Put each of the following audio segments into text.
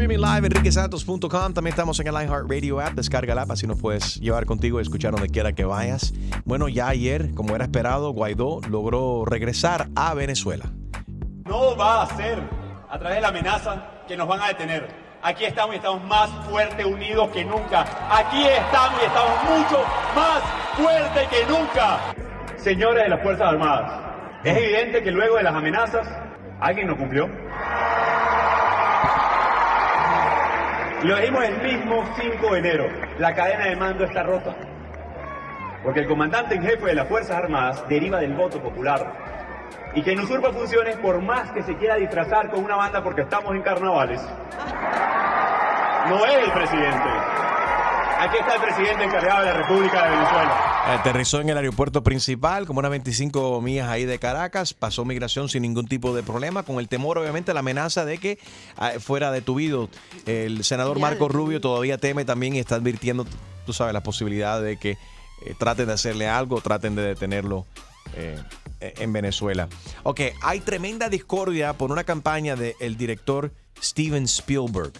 Streaming live, enriquesantos.com. También estamos en el iHeartRadio app. Descarga la app, así nos puedes llevar contigo y escuchar donde quiera que vayas. Bueno, ya ayer, como era esperado, Guaidó logró regresar a Venezuela. No va a ser a través de la amenaza que nos van a detener. Aquí estamos y estamos más fuertes, unidos que nunca. Aquí estamos y estamos mucho más fuertes que nunca. Señores de las Fuerzas Armadas, es evidente que luego de las amenazas, alguien no cumplió. Lo dijimos el mismo 5 de enero. La cadena de mando está rota. Porque el comandante en jefe de las Fuerzas Armadas deriva del voto popular. Y quien usurpa funciones, por más que se quiera disfrazar con una banda porque estamos en carnavales, no es el presidente. Aquí está el presidente encargado de la República de Venezuela. Aterrizó en el aeropuerto principal, como unas 25 millas ahí de Caracas, pasó migración sin ningún tipo de problema, con el temor, obviamente, la amenaza de que ah, fuera detuvido. El senador. Marco Rubio todavía teme también y está advirtiendo, tú sabes, la posibilidad de que eh, traten de hacerle algo, traten de detenerlo eh, en Venezuela. Ok, hay tremenda discordia por una campaña del director Steven Spielberg.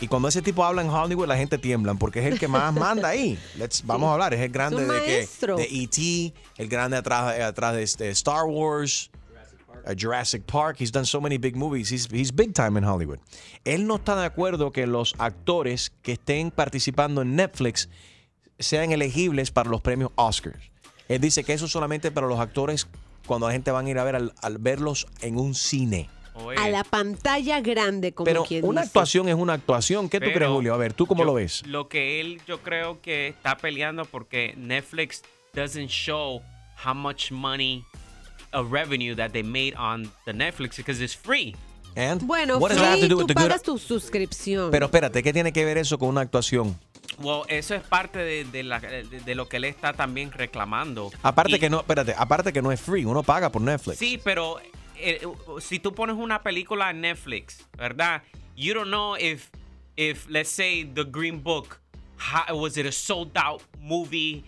Y cuando ese tipo habla en Hollywood, la gente tiembla porque es el que más manda ahí. Let's- Vamos a hablar, es el grande de, que, de E.T., el grande atrás, eh, atrás de este, Star Wars, uh, Jurassic Park. He's done so many big movies. He's, he's big time in Hollywood. Él no está de acuerdo que los actores que estén participando en Netflix sean elegibles para los premios Oscars. Él dice que eso es solamente para los actores cuando la gente van a ir a ver al, al verlos en un cine. A la pantalla grande, como Pero quien una dice. actuación es una actuación. ¿Qué tú crees, Julio? A ver, ¿tú cómo lo ves? Lo que él, yo creo que está peleando porque Netflix doesn't show how much money, a revenue that they made on the Netflix because it's free. And Bueno, what does that have to free, do tú with the good- pagas tu suscripción. Pero espérate, ¿qué tiene que ver eso con una actuación? Well, eso es parte de, de la- de- de lo que él está también reclamando. Aparte Y- que no, espérate, aparte que no es free, uno paga por Netflix. Sí, pero eh, si tú pones una película en Netflix, ¿verdad? You don't know if, if let's say, The Green Book, how, was it a sold out movie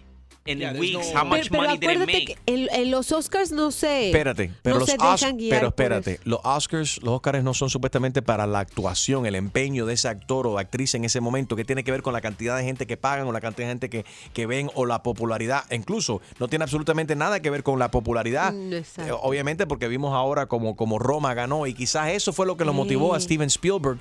in Yeah, weeks? no- How much pero, pero money did it acuérdate make? que en, en los Oscars no sé. Espérate, pero no los se Os- dejan guiar pero espérate, los Oscars, los Oscars no son supuestamente para la actuación, el empeño de ese actor o actriz en ese momento, que tiene que ver con la cantidad de gente que pagan o la cantidad de gente que, que ven o la popularidad. Incluso no tiene absolutamente nada que ver con la popularidad. Mm, exacto. Eh, Obviamente porque vimos ahora como, como Roma ganó y quizás eso fue lo que lo motivó a. Steven Spielberg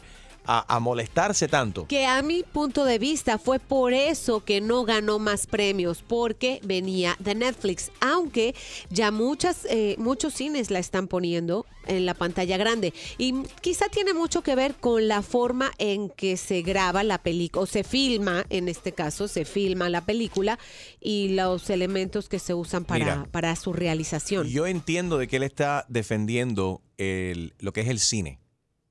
a, a molestarse tanto. Que a mi punto de vista fue por eso que no ganó más premios, porque venía de Netflix, aunque ya muchas, eh, muchos cines la están poniendo en la pantalla grande. Y quizá tiene mucho que ver con la forma en que se graba la película, o se filma, en este caso, se filma la película y los elementos que se usan para, Mira, para su realización. Yo entiendo de que él está defendiendo el- lo que es el cine.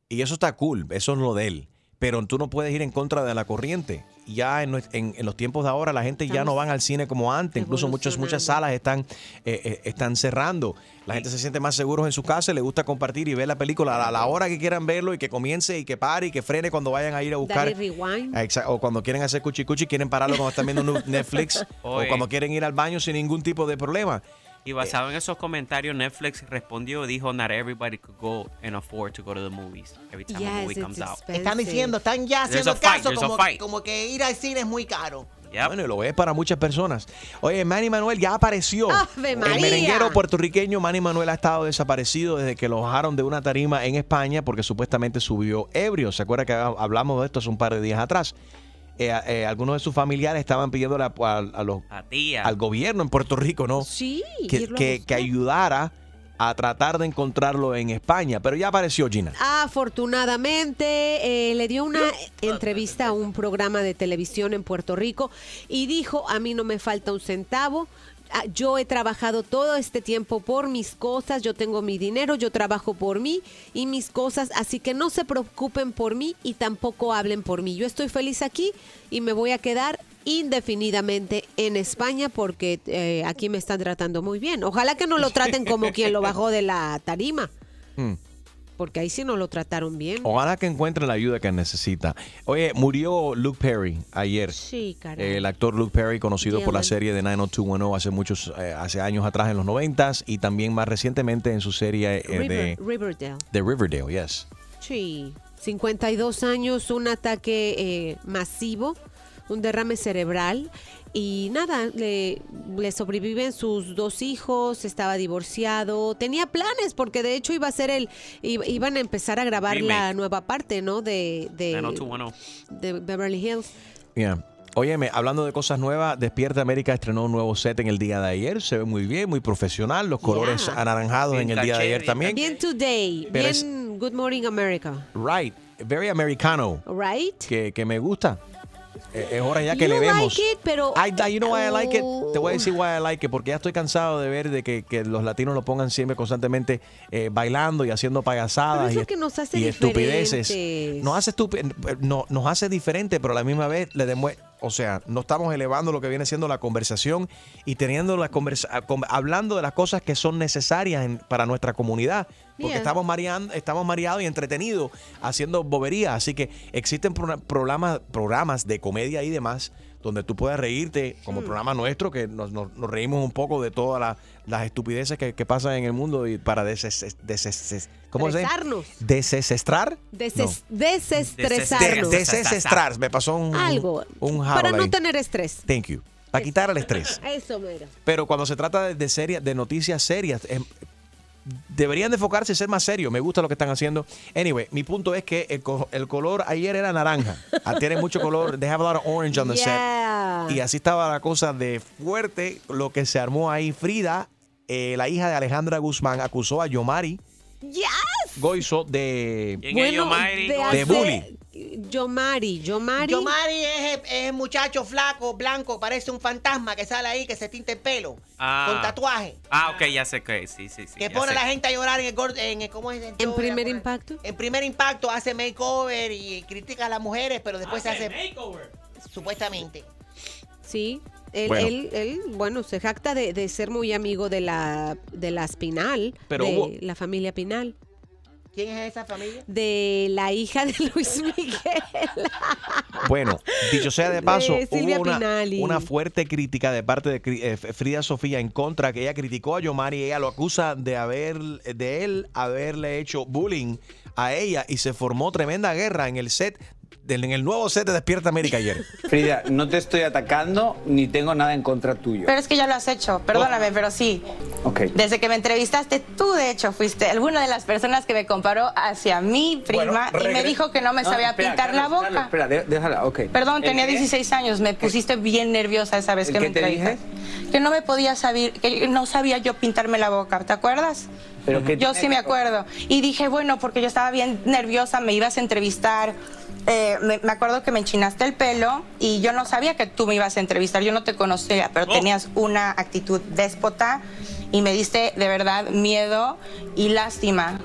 Y eso está cool, eso es lo de él. Pero tú no puedes ir en contra de la corriente. Ya en, nues- en- en los tiempos de ahora la gente ya no van al cine como antes. Incluso muchas, muchas salas están, eh, eh, están cerrando. La gente se siente más seguros en su casa, le gusta compartir y ver la película a la hora que quieran verlo y que comience y que pare y que frene cuando vayan a ir a buscar. Darle rewind. Exa- O cuando quieren hacer cuchi cuchi, quieren pararlo cuando están viendo un Netflix. o cuando quieren ir al baño sin ningún tipo de problema. Y basado en esos comentarios, Netflix respondió y dijo, not everybody could go and afford to go to the movies every time a movie comes out. Están diciendo, están ya haciendo fight, caso como, como que ir al cine es muy caro. Bueno, y lo es para muchas personas. Oye, Manny Manuel ya apareció. ¡Ave El merenguero puertorriqueño Manny Manuel ha estado desaparecido desde que lo bajaron de una tarima en España porque supuestamente subió ebrio. ¿Se acuerda que hablamos de esto hace un par de días atrás? Eh, eh, algunos de sus familiares estaban pidiendo a, a los- A tía. al gobierno en Puerto Rico, ¿no? Sí, Que, que- que ayudara a tratar de encontrarlo en España. Pero ya apareció Gina. Afortunadamente, eh, le dio una entrevista a un programa de televisión en Puerto Rico y dijo, a mí no me falta un centavo, yo he trabajado todo este tiempo por mis cosas, yo tengo mi dinero, yo trabajo por mí y mis cosas, así que no se preocupen por mí y tampoco hablen por mí. Yo estoy feliz aquí y me voy a quedar indefinidamente en España porque eh, aquí me están tratando muy bien. Ojalá que no lo traten como quien lo bajó de la tarima. Hmm. Porque ahí sí no lo trataron bien. Ojalá que encuentre la ayuda que necesita. Oye, murió Luke Perry ayer. Sí, caray. El actor Luke Perry, conocido por la serie de 90210 hace muchos, eh, hace años atrás en los 90 y también más recientemente en su serie eh, River- de, Riverdale. de Riverdale, yes. Sí, 52 años, un ataque eh, masivo, un derrame cerebral y nada, le, le sobreviven sus dos hijos, estaba divorciado, tenía planes porque de hecho iba a ser el, iban a empezar a grabar la nueva parte, ¿no? De, de, 90210. de Beverly Hills. Yeah. Óyeme, hablando de cosas nuevas, Despierta América estrenó un nuevo set en el día de ayer. Se ve muy bien, muy profesional. Los colores Yeah. anaranjados en el día de ayer Vintage, también. Bien Today, Pero es- bien Good Morning America, Right. Very americano. right? Que, que me gusta. Eh, Es hora ya que You le vemos. like it, pero I, you know why I like it. Oh. Te voy a decir why I like it, porque ya estoy cansado de ver de que, que los latinos lo pongan siempre constantemente eh, bailando y haciendo payasadas y, nos hace y estupideces. Nos hace estupi- no, nos hace diferente, pero a la misma vez le demuestra, o sea, no estamos elevando lo que viene siendo la conversación y teniendo la conversa, com- hablando de las cosas que son necesarias en- para nuestra comunidad. Porque estamos mareando, estamos mareados y entretenidos haciendo boberías. Así que existen pro- programas, programas de comedia y demás donde tú puedes reírte, como el programa nuestro, que nos, nos- nos reímos un poco de todas las- las estupideces que, que pasan en el mundo y para deses, deses-. ¿Desestrar? Deses- No. desestresarnos. De-. Me pasó un, Algo. un para no ahí. tener estrés. Thank you. Para quitar el estrés. Eso, mira. Pero cuando se trata de, de seria- de noticias serias, em, deberían de enfocarse en ser más serios. Me gusta lo que están haciendo. Anyway, mi punto es que el, co- el color ayer era naranja. Ah, Tiene mucho color. They have a lot of orange on the Yeah. set. Y así estaba la cosa de fuerte lo que se armó ahí. Frida, eh, la hija de Alejandra Guzmán, acusó a Yomari Yes. Goizo de... ¿Quién es Yomari? de, De bully. Yomari, Yomari. Yomari es el, es el muchacho flaco, blanco, parece un fantasma que sale ahí, que se tinta el pelo, Ah. con tatuaje. Ah, ok, ya sé que sí, sí, sí. Que pone a la gente a llorar en el, en el- ¿cómo es? el En primer la- impacto. En primer impacto hace makeover y critica a las mujeres, pero después se hace supuestamente. Sí. Él, Bueno. él, él, bueno, se jacta de, de ser muy amigo de la, de las Pinal, Pero de hubo- la familia Pinal, ¿Quién es esa familia? de la hija de Luis Miguel. Bueno, dicho sea de paso, De hubo una, una fuerte crítica de parte de eh, Frida Sofía en contra, que ella criticó a Yomari, ella lo acusa de haber, de él haberle hecho bullying a ella y se formó tremenda guerra en el set, del- en el nuevo set de Despierta América ayer. Frida, no te estoy atacando ni tengo nada en contra tuyo. Pero es que ya lo has hecho, perdóname, pero sí. Desde que me entrevistaste, tú de hecho fuiste alguna de las personas que me comparó hacia mi prima Bueno, y me dijo que no me No, sabía espera, pintar la boca. Carlos, espera, de- déjala, ok. Perdón, ¿El tenía qué? 16 años, me pusiste bien nerviosa esa vez ¿El que me entrevistaste. Que no me podía saber, que no sabía yo pintarme la boca, ¿te acuerdas? Pero que Yo sí me acuerdo. Y dije, bueno, porque yo estaba bien nerviosa, me ibas a entrevistar. eh, me, me acuerdo que me enchinaste el pelo y yo no sabía que tú me ibas a entrevistar. Yo no te conocía, pero Oh. tenías una actitud déspota y me diste de verdad miedo y lástima.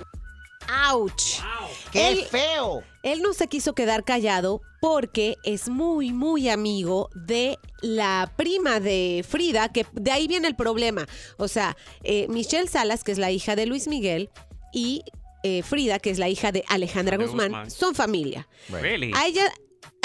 ¡Auch! ¡Qué Él- feo! Él no se quiso quedar callado porque es muy, muy amigo de la prima de Frida, que de ahí viene el problema. O sea, eh, Michelle Salas, que es la hija de Luis Miguel, y eh, Frida, que es la hija de Alejandra Alejandra Guzmán, Guzmán. son familia. Really? A ella...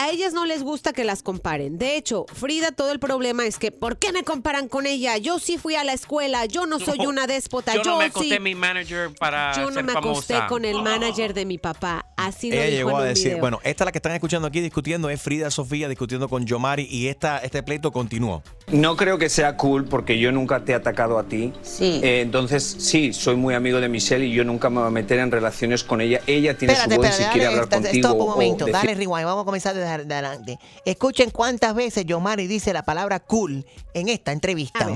A ellas no les gusta que las comparen. De hecho, Frida, todo el problema es que, ¿por qué me comparan con ella? Yo sí fui a la escuela, yo no soy una déspota, Yo yo, no me acosté sí. mi manager para Yo no ser me acosté famosa. con el manager de mi papá. Así lo Ella dijo llegó en a un decir, video. bueno, esta la que están escuchando aquí discutiendo es Frida Sofía discutiendo con Yomari y esta, este pleito continuó. No creo que sea cool porque yo nunca te he atacado a ti. Sí. Eh, entonces, sí, soy muy amigo de Michelle y yo nunca me voy a meter en relaciones con ella. Ella tiene Espérate, su voz y espérate, si quiere dale, hablar esta- contigo. stop un o momento, decir- dale rewind, vamos a comenzar desde de adelante. Escuchen cuántas veces Yomari dice la palabra cool en esta entrevista.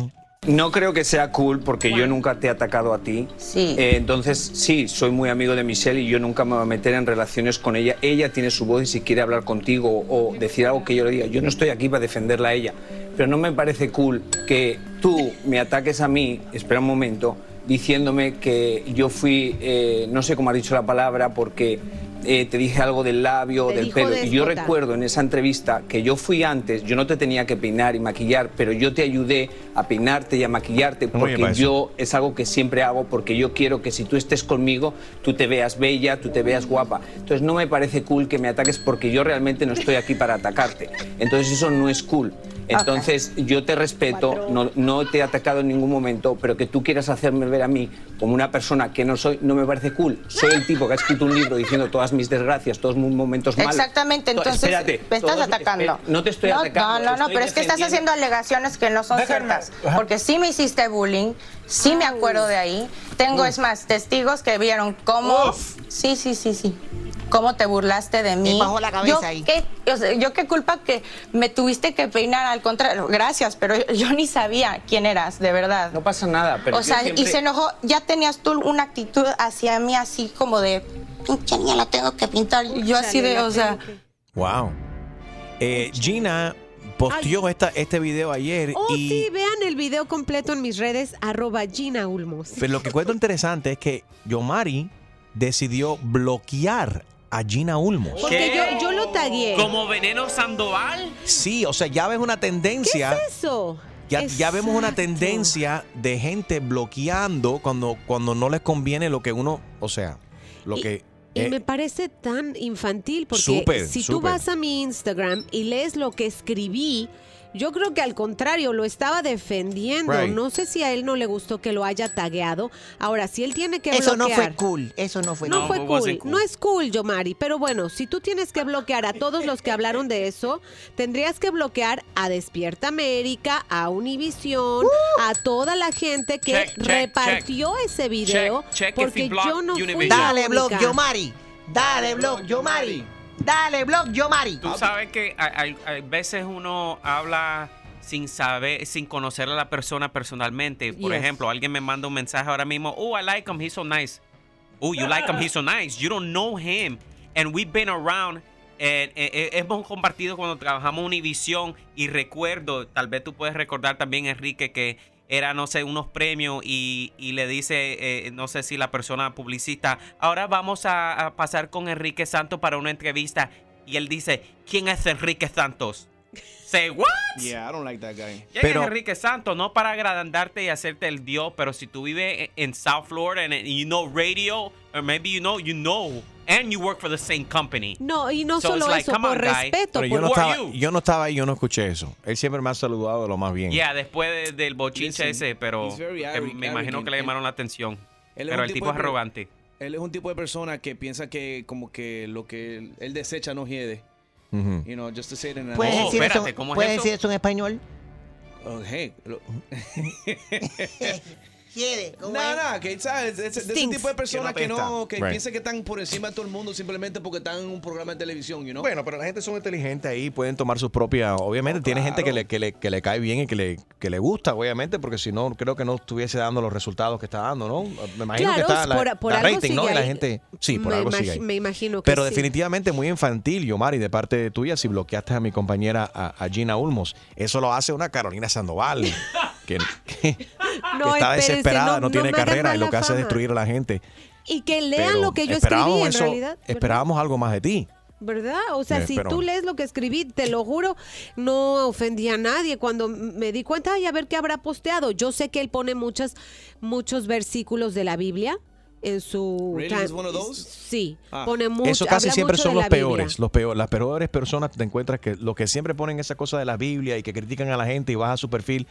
No creo que sea cool porque yo nunca te he atacado a ti. Sí. Eh, entonces, sí, soy muy amigo de Michelle y yo nunca me voy a meter en relaciones con ella. Ella tiene su voz y si quiere hablar contigo o decir algo que yo le diga, yo no estoy aquí para defenderla a ella. Pero no me parece cool que tú me ataques a mí, espera un momento, diciéndome que yo fui, eh, no sé cómo has dicho la palabra, porque eh, te dije algo del labio, Te del pelo. Y yo recuerdo en esa entrevista que yo fui antes, yo no te tenía que peinar y maquillar, pero yo te ayudé a peinarte y a maquillarte porque yo es algo que siempre hago porque yo quiero que si tú estés conmigo, tú te veas bella, tú te veas guapa. Entonces no me parece cool que me ataques porque yo realmente no estoy aquí para atacarte. Entonces eso no es cool. Entonces yo te respeto, no, no te he atacado en ningún momento, pero que tú quieras hacerme ver a mí como una persona que no soy, no me parece cool. Soy el tipo que ha escrito un libro diciendo todas mis desgracias, todos mis momentos malos. Exactamente, To- entonces espérate, me estás todos- atacando. no te estoy no, atacando. No, no, no, pero es que estás haciendo alegaciones que no son ciertas. Porque sí me hiciste bullying, sí me acuerdo de ahí. Tengo, es más, testigos que vieron cómo... Sí, sí, sí, sí. Cómo te burlaste de mí. bajó la cabeza yo, ahí. ¿qué, o sea, yo qué culpa que me tuviste que peinar, al contrario, gracias, pero yo, yo ni sabía quién eras, de verdad. No pasa nada, pero o sea, siempre- y se enojó, ya tenías tú una actitud hacia mí así como de, pinche niña, la tengo que pintar. Yo así de, o sea... Wow. Eh, Gina posteó esta, este video ayer Oh, y sí, vean el video completo en mis redes, arroba Gina Ulmos. pero lo que cuento interesante es que Yomari decidió bloquear a Gina Ulmos. Porque yo, yo lo tagué. Como Veneno Sandoval. Sí, o sea, ya ves una tendencia. ¿Qué es eso? Ya, ya vemos una tendencia de gente bloqueando cuando, cuando no les conviene lo que uno, o sea, lo Y- que... Y eh, me parece tan infantil porque si tú vas a mi Instagram y lees lo que escribí, yo creo que al contrario lo estaba defendiendo. Right. No sé si a él no le gustó que lo haya tagueado. Ahora, si él tiene que Eso no bloquear. fue cool. Eso no fue No, No, fue cool. No es cool, Yomari. Pero bueno, si tú tienes que bloquear a todos los que hablaron de eso, tendrías que bloquear a Despierta América, a Univision, a toda la gente que Check, check, repartió ese video. porque yo no fui Dale, blog. Yomari. Dale, blog, Yomari. Dale, blog, Yomari. Tú sabes que hay, veces uno habla sin saber, sin conocer a la persona personalmente. Por Yes. ejemplo, alguien me manda un mensaje ahora mismo. Oh, I like him. He's so nice. Oh, you like him. He's so nice. You don't know him. And we've been around. eh, eh, eh, hemos compartido cuando trabajamos Univision y recuerdo, tal vez tú puedes recordar también, Enrique, que era, no sé, unos premios y, y le dice, eh, no sé si la persona publicista, ahora vamos a, a pasar con Enrique Santos para una entrevista. Y él dice, ¿quién es Enrique Santos? Say, what? Yeah, I don't like that guy. ¿Quién Pero- es Enrique Santos? No para agrandarte y hacerte el dios, pero si tú vives en, en South Florida and you know radio, or maybe you know, you know, and you work for the same company. No, y no So solo like, eso, por on, respeto. pero por- yo no, estaba, yo no estaba ahí, yo no escuché eso. Él siempre me ha saludado de lo más bien. Yeah, después de- del bochinche Listen, ese, pero eh, arrogant, me imagino que le arrogant. llamaron la atención. Él es Pero el tipo tipo es arrogante. Él es un tipo de persona que piensa que como que lo que él, él desecha no hiede. Ujú. You know, just to say it in a ¿Puedes Oh, decir, espérate, eso, ¿cómo es ¿puedes eso? decir eso en español? Oh, hey, ¿cómo No, es? no, que sabes, ese, ese tipo de personas Que que no que Right. piensa que están por encima de todo el mundo simplemente porque están en un programa de televisión, you know? Bueno, pero la gente son inteligentes ahí, pueden tomar sus propias. Obviamente, No, tiene gente que le, que, le, que le cae bien y que le, que le gusta, obviamente, porque si no, creo que no estuviese dando los resultados que está dando, ¿no? Me imagino Claro, que está la, por- por la algo rating, ¿no? Y la gente. Sí, por me algo sigue ahí. Me imagino que Pero sí. definitivamente muy infantil, Yomari, de parte tuya, si bloqueaste a mi compañera a, a Gina Ulmos. Eso lo hace una Carolina Sandoval, que, que- que No, está desesperada, no, no tiene carrera y lo que hace es destruir a la gente. Y que lean Pero lo que yo esperábamos escribí en eso- realidad. ¿verdad? Esperábamos algo más de ti. ¿Verdad? O sea, Eh, si pero- tú lees lo que escribí, te lo juro, no ofendí a nadie. Cuando me di cuenta, ay, a ver qué habrá posteado. Yo sé que él pone muchas, muchos versículos de la Biblia en su... Really? He's one of those? Sí, Ah. pone mucho. Eso casi siempre son de los peores, los peor, las peores personas te encuentras que los que siempre ponen esa cosa de la Biblia y que critican a la gente y vas a su perfil,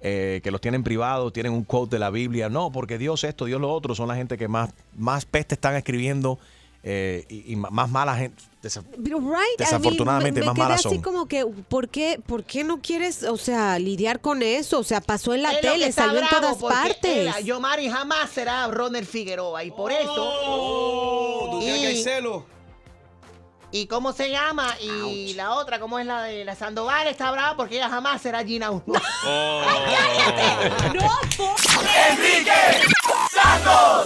eh, que los tienen privados, tienen un quote de la Biblia. No, porque Dios esto, Dios lo otro, son la gente que más, más peste están escribiendo eh, y, y más mala gente. right, Desafortunadamente, me, me más quedé malas así son. como que, ¿por qué, ¿por qué no quieres, o sea, lidiar con eso? O sea, pasó en la tele, está salió en todas partes. él, Yomari jamás será Ronald Figueroa y por eso Oh, ¿tú crees que hay Y- celo? ¿Y cómo se llama? Y la otra, ¿cómo es la de la Sandoval? Está brava porque ella jamás será Gina uno.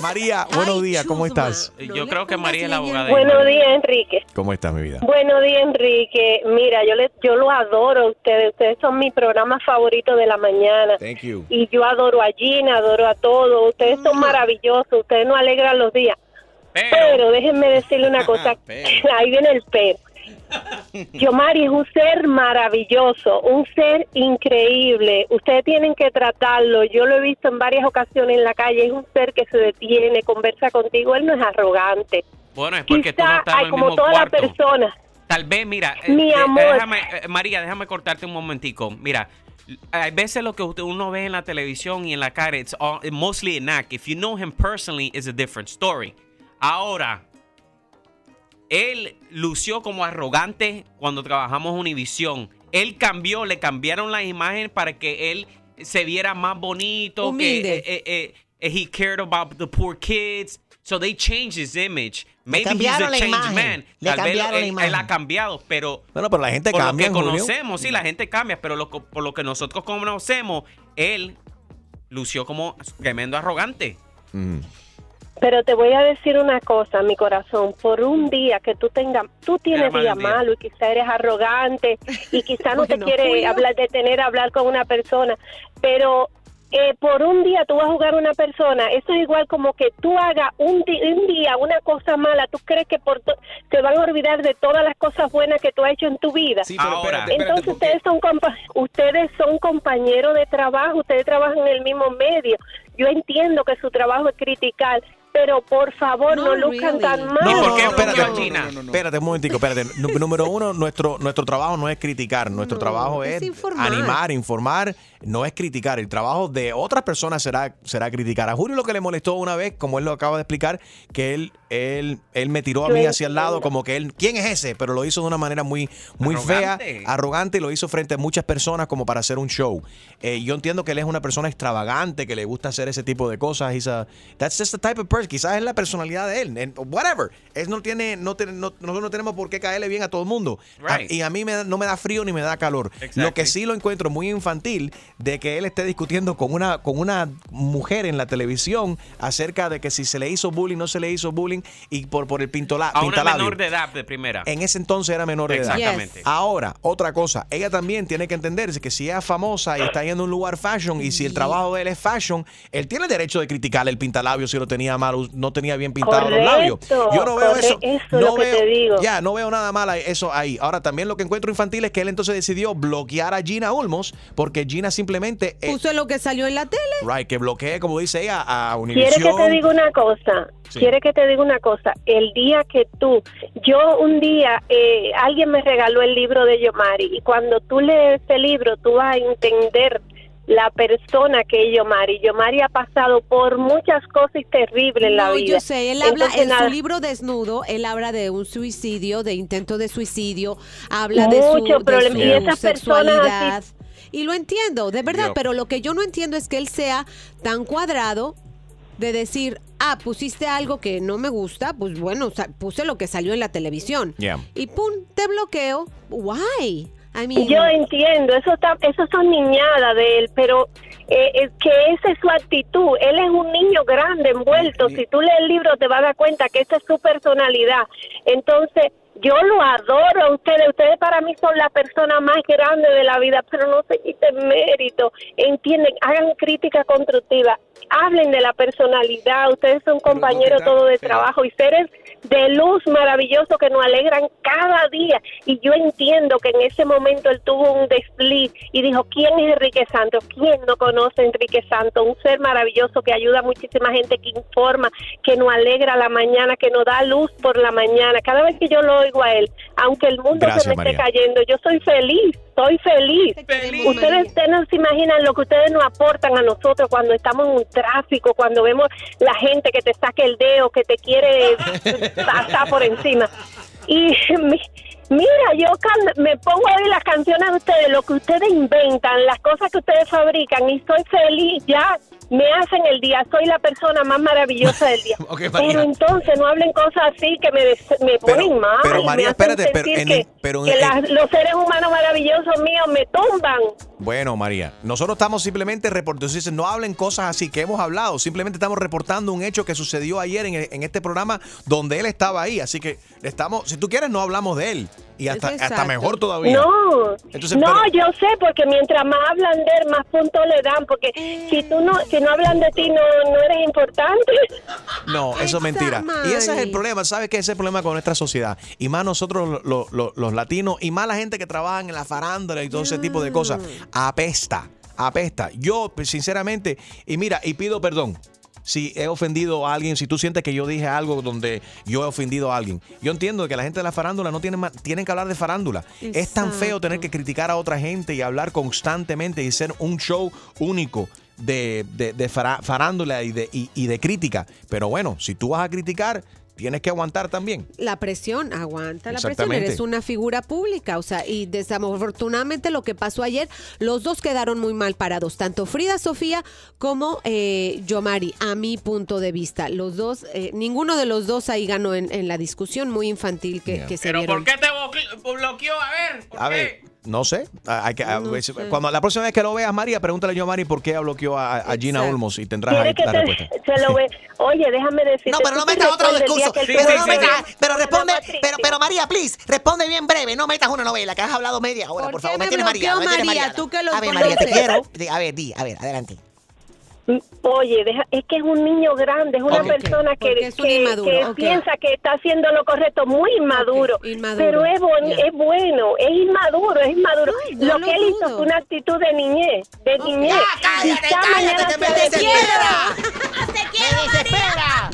María, buenos días, ¿cómo estás? Yo creo que María es la abogada. de Buenos días, Enrique. ¿Cómo estás, mi vida? Buenos días, Enrique. Mira, yo le, yo lo adoro a ustedes. Ustedes son mi programa favorito de la mañana. Thank you. Y yo adoro a Gina, adoro a todos. Ustedes son maravillosos. Ustedes nos alegran los días. Pero, déjenme decirle una cosa. Ahí viene el pero. Yomari es un ser maravilloso, un ser increíble. Ustedes tienen que tratarlo. Yo lo he visto en varias ocasiones en la calle. Es un ser que se detiene, conversa contigo. Él no es arrogante. Bueno, es porque tú no estás en el como mismo toda la persona. Tal vez, mira, eh, Mi eh, amor. déjame, eh, María, déjame cortarte un momentico. Mira, hay veces lo que usted- uno ve en la televisión y en la cara, it's all, mostly an act. If you know him personally, it's a different story. Ahora, él lució como arrogante cuando trabajamos en Univision. Él cambió, le cambiaron la imagen para que él se viera más bonito, Humilde. que eh, eh, eh, he cared about the poor kids. So they changed his image. Maybe he's a cambiaron la changed imagen. man. Le Tal vez cambiaron la él, imagen. él ha cambiado, pero Bueno, pero la gente por cambia, lo que Julio. conocemos, sí, la gente cambia, pero lo por lo que nosotros conocemos, él lució como tremendo arrogante. Pero te voy a decir una cosa, mi corazón, por un día que tú tengas, tú tienes día día. malo y quizá eres arrogante y quizá no te quiere Julio. hablar, detener a hablar con una persona, pero eh, por un día tú vas a jugar a una persona, eso es igual como que tú hagas un, día una cosa mala, tú crees que por to- te van a olvidar de todas las cosas buenas que tú has hecho en tu vida. Sí, pero Ahora. espérate, espérate, Entonces porque- ustedes son compa- ustedes son compañeros de trabajo, ustedes trabajan en el mismo medio. Yo entiendo que su trabajo es criticar, pero por favor no, No luzcan really. tan mal. ¿Y por qué espérate. bloqueó a Gina? No, no, no. Espérate un momentico, espérate. Nú- Número uno, nuestro, nuestro trabajo no es criticar, nuestro No, trabajo es es, informar. animar, informar, no es criticar. El trabajo de otras personas será, será criticar. A Julio lo que le molestó una vez, como él lo acaba de explicar, que él, él, él me tiró a mí hacia el lado, como que él, ¿quién es ese? Pero lo hizo de una manera muy, muy Arrogante. fea, arrogante, y lo hizo frente a muchas personas como para hacer un show. Eh, yo entiendo que él es una persona extravagante, que le gusta hacer ese tipo de cosas. He's a- that's just the type of person. Quizás es la personalidad de él. and whatever. Él no tiene, no, tiene- no- nosotros no tenemos por qué caerle bien a todo el mundo. A- Right. y a mí me da- no me da frío ni me da calor. Exactly. Lo que sí lo encuentro muy infantil de que él esté discutiendo con una, con una mujer en la televisión acerca de que si se le hizo bullying, no se le hizo bullying y por, por el pintola, A una pintalabio. menor de edad de primera. En ese entonces era menor de edad. Exactamente. Ahora, otra cosa, ella también tiene que entender que si ella es famosa y está yendo a un lugar fashion y si el trabajo de él es fashion, él tiene el derecho de criticarle el pintalabio si lo tenía mal, no tenía bien pintados los labios. Correcto, Yo no veo eso. eso es no lo que veo, te digo. Ya, no veo nada mal eso ahí. Ahora, también lo que encuentro infantil es que él entonces decidió bloquear a Gina Ulmos porque Gina simplemente, eh, Puso lo que salió en la tele. right, que bloquee, como dice ella, a ¿Quiere Univision. que te diga una cosa? Sí. ¿Quiere que te diga una cosa? El día que tú, yo un día, eh, alguien me regaló el libro de Yomari y cuando tú lees ese libro, tú vas a entender la persona que es Yomari. Yomari ha pasado por muchas cosas terribles en la No, vida. yo sé, él habla Entonces, en nada, su libro Desnudo, él habla de un suicidio, de intento de suicidio, habla de su, Mucho de su Y esas personas sexualidad. así- Y lo entiendo, de verdad, Yo- pero lo que yo no entiendo es que él sea tan cuadrado de decir, ah, pusiste algo que no me gusta, pues bueno, puse lo que salió en la televisión. Yeah. Y pum, te bloqueo. Why? I mean, Yo entiendo, eso está, eso son niñadas de él, pero eh, es que esa es su actitud. Él es un niño grande, envuelto. Si tú lees el libro te vas a dar cuenta que esa es su personalidad. Entonces, yo lo adoro a ustedes. Ustedes para mí son la persona más grande de la vida, pero no se quiten mérito. Entienden, hagan crítica constructiva. Hablen de la personalidad. Ustedes son compañeros todos de trabajo y seres de luz maravilloso que nos alegran cada día. Y yo entiendo que en ese momento él tuvo un desliz y dijo, ¿quién es Enrique Santos? ¿Quién no conoce a Enrique Santos? Un ser maravilloso que ayuda a muchísima gente, que informa, que nos alegra la mañana, que nos da luz por la mañana. Cada vez que yo lo oigo a él, aunque el mundo Gracias, se me María. esté cayendo, yo soy feliz, soy feliz. Ustedes, ustedes no se imaginan lo que ustedes nos aportan a nosotros cuando estamos en un tráfico, cuando vemos la gente que te saca el dedo, que te quiere pasar por encima. Y mi- mira, yo can- me pongo a oír las canciones de ustedes, lo que ustedes inventan, las cosas que ustedes fabrican y soy feliz ya. Me hacen el día, soy la persona más maravillosa del día. Pero entonces no hablen cosas así que me, des- me ponen mal. pero, me María, hacen espérate, pero en que, pero que en- las- los seres humanos maravillosos míos me tumban. Bueno, María, nosotros estamos simplemente reportando, no hablen cosas así que hemos hablado, simplemente estamos reportando un hecho que sucedió ayer en, en este programa donde él estaba ahí, así que estamos, si tú quieres no hablamos de él y hasta, hasta mejor todavía. No, Entonces, no, pero- yo sé, porque mientras más hablan de él, más puntos le dan, porque si tú no, si no hablan de ti, no, no eres importante. No, eso es mentira. Y ese es el problema, ¿sabes qué? Ese es el problema con nuestra sociedad. Y más nosotros lo- lo- los latinos y más la gente que trabaja en la farándula y todo ese tipo de cosas. Apesta, apesta. Yo, sinceramente, y mira, y pido perdón. Si he ofendido a alguien, si tú sientes que yo dije algo donde yo he ofendido a alguien. Yo entiendo que la gente de la farándula no tiene tienen que hablar de farándula. Es tan feo tener que criticar a otra gente y hablar constantemente y ser un show único de, de- de fará- farándula y de, y- y de crítica. Pero bueno, si tú vas a criticar, tienes que aguantar también. La presión, aguanta la presión. Eres una figura pública. O sea, y desafortunadamente lo que pasó ayer, los dos quedaron muy mal parados, tanto Frida Sofía como eh, Yomari, a mi punto de vista. Los dos, eh, ninguno de los dos ahí ganó en, en la discusión muy infantil que, Yeah. que se Pero vieron. ¿por qué te blo- bloqueó? A ver. ¿por A qué? ver, no sé. Ah, hay que- a No ver, sé. Cuando la próxima vez que lo veas, María, pregúntale yo a Mari por qué bloqueó a, a Gina. Olmos y tendrás ahí la te- respuesta. se lo ve. Oye, déjame decirte. No, pero no metas otro discurso. Pero, no metas- responde, pero, pero María, please, responde bien breve. No metas una novela, que has hablado media hora, ¿Por favor. me Me tienes bloqueó María, María? María. Tú que lo A ver, María, te quiero. Di- A ver, di, a ver, adelante. Oye, deja- es que es un niño grande, es una persona que, porque es un que- piensa que está haciendo lo correcto, muy inmaduro. inmaduro, Pero es, ya. es bueno, es inmaduro, es inmaduro. No lo lo que él hizo fue una actitud de niñez, de niñez. Ya, cállate, Quizá cállate, que me se desespera. ¡Me desespera!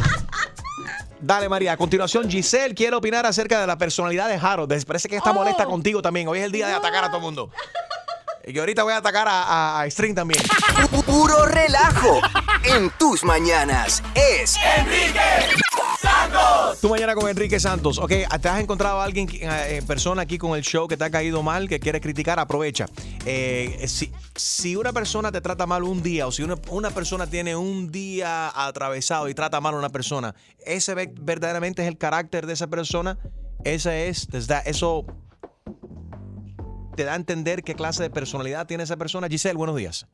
Dale, María. A continuación, Giselle quiere opinar acerca de la personalidad de Harold. Parece que está molesta contigo también. Hoy es el día de atacar a todo el mundo. Y ahorita voy a atacar a, a, a String también. Puro relajo en tus mañanas. Es Tú mañana con Enrique Santos. Ok, ¿te has encontrado a alguien eh, persona aquí con el show que te ha caído mal, que quiere criticar? Aprovecha. Eh, si, si una persona te trata mal un día o si una, una persona tiene un día atravesado y trata mal a una persona, ¿ese ve- verdaderamente es el carácter de esa persona? Ese es, eso te da a entender qué clase de personalidad tiene esa persona. Giselle, buenos días.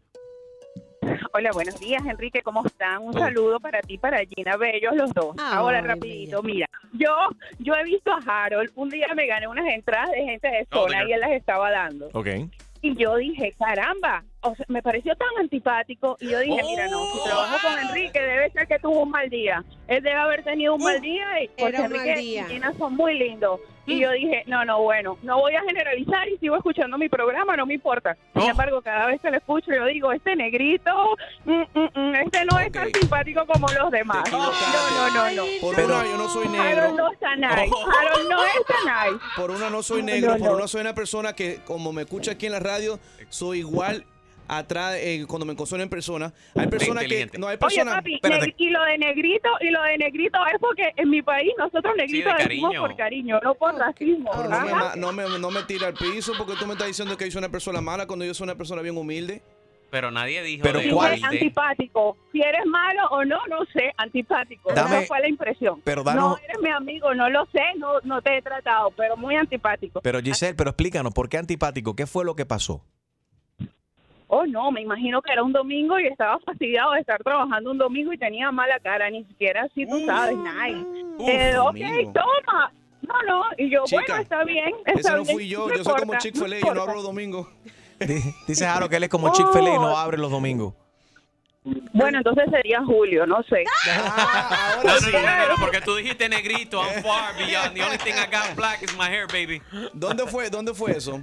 Hola, buenos días, Enrique, ¿cómo están? Un saludo para ti, para Gina Bellos, los dos. Ay, Ahora, rapidito, mira, yo yo he visto a Harold, un día me gané unas entradas de gente de zona y él las estaba dando. Ok. Y yo dije, caramba, o sea, me pareció tan antipático. Y yo dije, mira, no, si trabajo con Enrique, debe ser que tuvo un mal día. Él debe haber tenido un mal día y porque Enrique día. y Gina son muy lindos. Y yo dije, no, no, bueno, no voy a generalizar y sigo escuchando mi programa, no me importa. Sin Oh. embargo, cada vez que lo escucho, yo digo, este negrito, mm, mm, mm, este no es tan simpático como los demás. Te No, no, no, no. Por Pero- una, yo no soy Harold negro. no está nice. Harold no está nice. Por una no soy negro, no, por no. una soy una persona que, como me escucha aquí en la radio, soy igual atrás eh, cuando me consuelo en persona. Hay personas que no hay Oye, personas. papi, espérate. neg- y lo de negrito, y lo de negrito es porque en mi país nosotros negrito de decimos por cariño, no por racismo. Pero no me, Ajá. ma- no, me, no me tira al piso porque tú me estás diciendo que yo soy una persona mala cuando yo soy una persona bien humilde. Pero nadie dijo Pero de antipático. Si eres malo o no, no sé, antipático. Dame- Esa fue la impresión. pero no eres mi amigo, no lo sé, no, no te he tratado, pero muy antipático. Pero Giselle, pero explícanos, ¿por qué antipático? ¿Qué fue lo que pasó? Oh, no, me imagino que era un domingo y estaba fastidiado de estar trabajando un domingo y tenía mala cara, ni siquiera así, tú sabes, nice. Uf, Eh, ok, toma. No, no, y yo, Chica, bueno, está bien. Está Ese no fui yo, no yo soy como Chick-fil-A, yo no abro los domingos. Di- Dice Jaro que él es como Chick-fil-A y Oh. no abre los domingos. Bueno, entonces sería Julio, no sé. Ah, ahora no, sí. no, no, no, porque tú dijiste negrito. I'm far beyond. The only thing I got black is my hair, baby. ¿Dónde fue, ¿Dónde fue eso?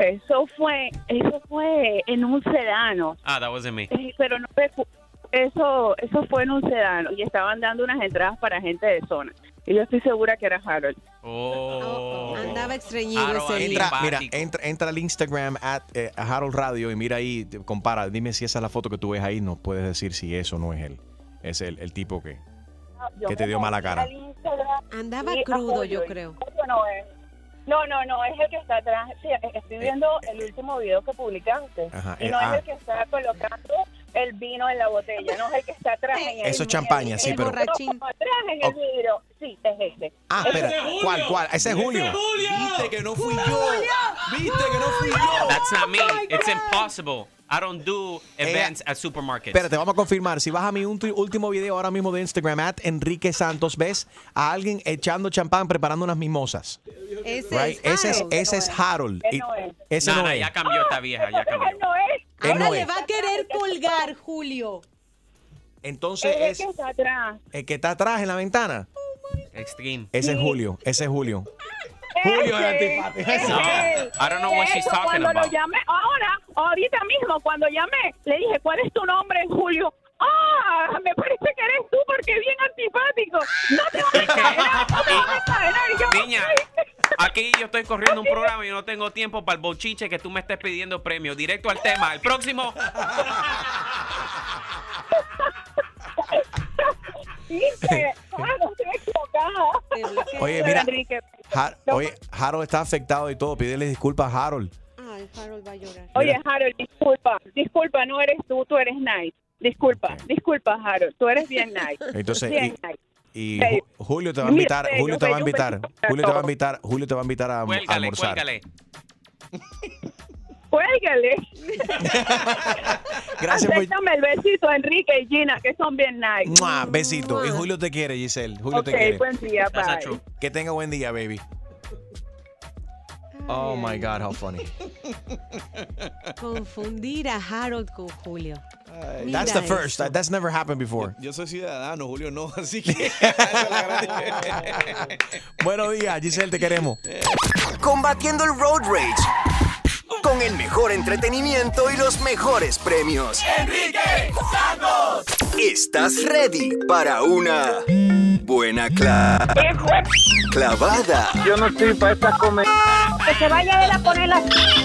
Eso fue, eso fue en un sedano, Ah, that wasn't me. Pero no recu- eso, eso fue en un sedano y estaban dando unas entradas para gente de zona. Y yo estoy segura que era Harold. Oh. Andaba extrañido ese Entra- mira, entra, entra al Instagram at, eh, a Harold Radio y mira ahí, compara, dime si esa es la foto que tú ves ahí, nos puedes decir si eso no es él. Es el, el tipo que... ¿Qué te dio mala cara? Andaba crudo, yo creo. No es. No, no, no, es el que está atrás. Sí, estoy viendo el último video que publicaste. Ajá, y eh, no ah. es el que está colocando el vino en la botella, no es el que está atrás en el Eso es champaña, sí, el pero-. Atrás en el vidrio. Sí, es ese. Ah, espera, es ¿cuál, cuál? Ese es Julio. Viste que no fui yo. Viste que no fui yo. That's not me. It's impossible. I don't do events at supermarkets. Espérate, vamos a confirmar. Si vas a mi último video ahora mismo de Instagram, at Enrique Santos, ves a alguien echando champán preparando unas mimosas. Ese Right? es Ese es, Harold. ese es Harold. Y- no es. Ese No, no no, es. ya cambió esta vieja, ya cambió. No es. Ahora no le es. va a querer colgar, Julio. Entonces Él es el que está atrás. el que está atrás en la ventana. Extreme. Ese es Julio. Ese es Julio. Julio es antipático. I don't know what she's Eso, talking cuando about. lo llamé, ahora, ahorita mismo, cuando llamé, le dije, ¿cuál es tu nombre, Julio? Ah, me parece que eres tú porque es bien antipático. No te vas a encadenar, no te vas a encadenar. Y yo, Niña, aquí yo estoy corriendo un programa y yo no tengo tiempo para el bochiche que tú me estés pidiendo premio. Directo al tema. El próximo. Ah, no estoy equivocada. Oye, mira, oye, Harold está afectado y todo. Pídele disculpas a Harold. Ay, Harold va a llorar. Oye, Harold, disculpa, disculpa, no eres tú, tú eres nice. Disculpa, disculpa, Harold, tú eres bien nice. Entonces, bien y- nice. Y Julio te va a invitar, Julio te va a invitar, Julio te va a invitar, Julio te va a invitar a, a Cuélgale, almorzar. Cuélgale. Gracias por Acéptame el besito, Enrique y Gina, que son bien nice. ¡Mua! besito. Y Julio te quiere, Giselle. Julio Ok, te quiere. buen día, bye. Que tenga buen día, baby. Oh my God, how funny. Confundir a Harold con Julio. That's the first. That- that's never happened before. Yo soy ciudadano, Julio no, así que. Buenos días, Giselle, te queremos. Combatiendo el road rage. Con el mejor entretenimiento y los mejores premios. Enrique Santos. ¿Estás ready para una buena cla- clavada? Yo no estoy para esta comedia. Que se vaya él a poner la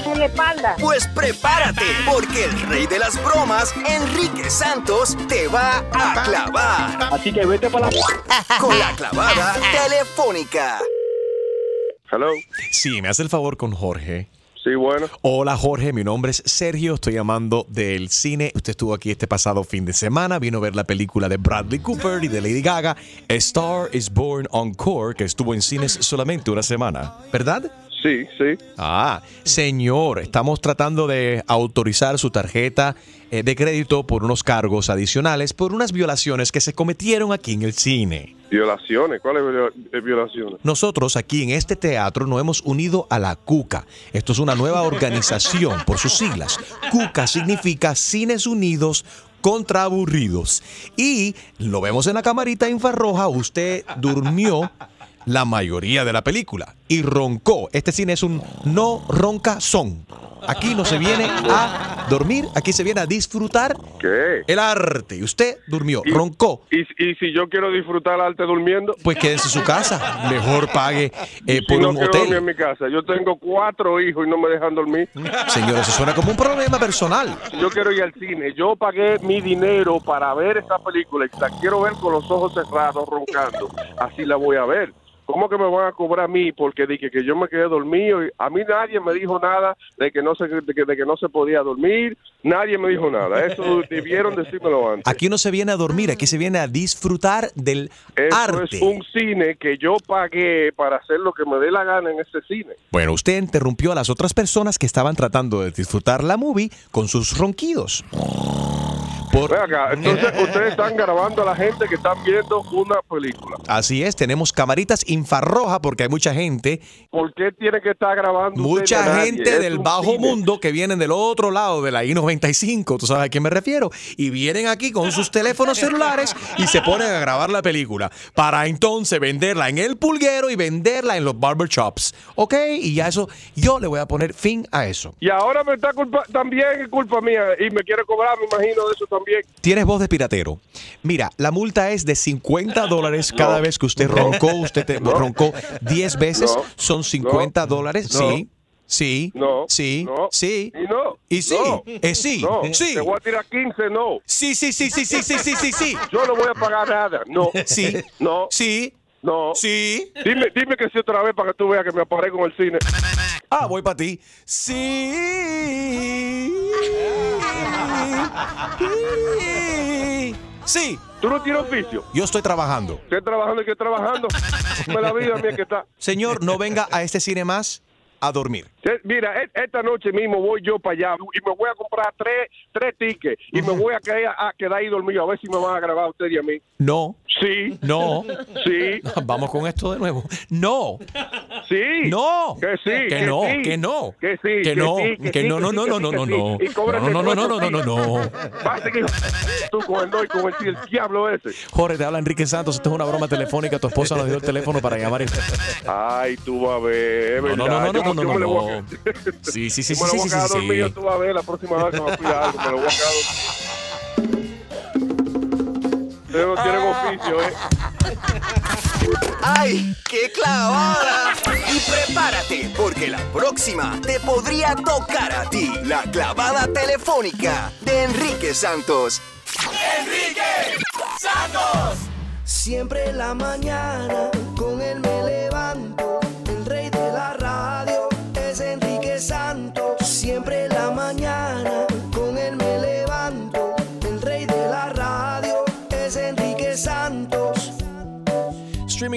en la espalda. Pues prepárate, porque el rey de las bromas, Enrique Santos, te va a clavar. Así que vete para la... Con la clavada telefónica. Hello. Sí, me hace el favor con Jorge. Sí, bueno. Hola Jorge, mi nombre es Sergio, estoy llamando del cine. Usted estuvo aquí este pasado fin de semana, vino a ver la película de Bradley Cooper y de Lady Gaga, A Star is Born Encore, que estuvo en cines solamente una semana, ¿verdad? Sí, sí. Ah, señor, estamos tratando de autorizar su tarjeta eh, de crédito por unos cargos adicionales por unas violaciones que se cometieron aquí en el cine. Violaciones. ¿Cuáles eh, violaciones? Nosotros aquí en este teatro nos hemos unido a la CUCA. Esto es una nueva organización por sus siglas. CUCA significa Cines Unidos contra Aburridos. Y lo vemos en la camarita infrarroja, usted durmió la mayoría de la película y roncó. Este cine es un no ronca son. Aquí no se viene a dormir, aquí se viene a disfrutar ¿Qué? el arte. Y usted durmió, roncó. ¿Y, y si yo quiero disfrutar el arte durmiendo? Pues quédese en su casa. Mejor pague eh, Si por no un quiero dormir en hotel. mi casa. Yo tengo cuatro hijos y no me dejan dormir. Señor, eso suena como un problema personal. Si yo quiero ir al cine, yo pagué mi dinero para ver esta película y la quiero ver con los ojos cerrados, roncando. Así la voy a ver. ¿Cómo que me van a cobrar a mí? Porque dije que yo me quedé dormido. y A mí nadie me dijo nada de que no se, de que, de que no se podía dormir. Nadie me dijo nada. Eso debieron decírmelo antes. Aquí no se viene a dormir, aquí se viene a disfrutar del Eso arte. es un cine que yo pagué para hacer lo que me dé la gana en ese cine. Bueno, usted interrumpió a las otras personas que estaban tratando de disfrutar la movie con sus ronquidos. Por- Ven acá, entonces ustedes están grabando a la gente que están viendo una película. Así es, tenemos camaritas infrarroja porque hay mucha gente, ¿Por qué tiene que estar grabando mucha gente del bajo cine. mundo que vienen del otro lado de la I-95, tú sabes a qué me refiero, y vienen aquí con sus teléfonos celulares y se ponen a grabar la película para entonces venderla en el pulguero y venderla en los barbershops, ¿ok? Y ya eso, yo le voy a poner fin a eso. Y ahora me está culpa, también es culpa mía y me quiere cobrar, me imagino, de eso también. Tienes voz de piratero. Mira, la multa es de 50 dólares cada vez que usted roncó. Usted te roncó 10 veces. No. Son 50 dólares. No. Sí. Sí. No. Sí. No. Sí. Y no. Y sí. No. Eh, sí. No. Sí. Te voy a tirar 15, no. Sí, sí, sí, sí, sí, sí, sí, sí, sí. Yo no voy a pagar nada, no. Sí. No. Sí. No. Sí. Dime, dime que sí otra vez para que tú veas que me aparezco en el cine. Ah, voy para ti. Sí. Sí. ¿Tú no tienes oficio? Yo estoy trabajando. ¿Qué trabajando y qué trabajando? Me la vida mía que está. Señor, no venga a este cine más a dormir. Mira, e- esta noche mismo voy yo para allá y me voy a comprar tres, tres tickets y me voy a quedar, a quedar ahí dormido a ver si me van a grabar usted y a mí. No. Sí. No. Sí. Vamos con esto de nuevo. No. Sí. No. Que sí. Que no, que no. Que sí. Que no, que no, no, no, no, no, no, no. No, no, no, no, no, no, no. Va tú con el no y con el, diablo ese. Jorge, te habla Enrique Santos. Esto es una broma telefónica. Tu esposa nos dio el teléfono para llamar. Ay, tú vas a ver, No, no, no, no, no, yo no, no. Sí, sí, sí, yo me sí, sí, sí, sí. tú vas a ver la próxima vez que me pida algo, me lo voy a quedar dormido. Ustedes no tienen oficio, ¿eh? ¡Ay, qué clavada! Y prepárate, porque la próxima te podría tocar a ti. La clavada telefónica de Enrique Santos. Enrique Santos. Siempre en la mañana con él me levanto.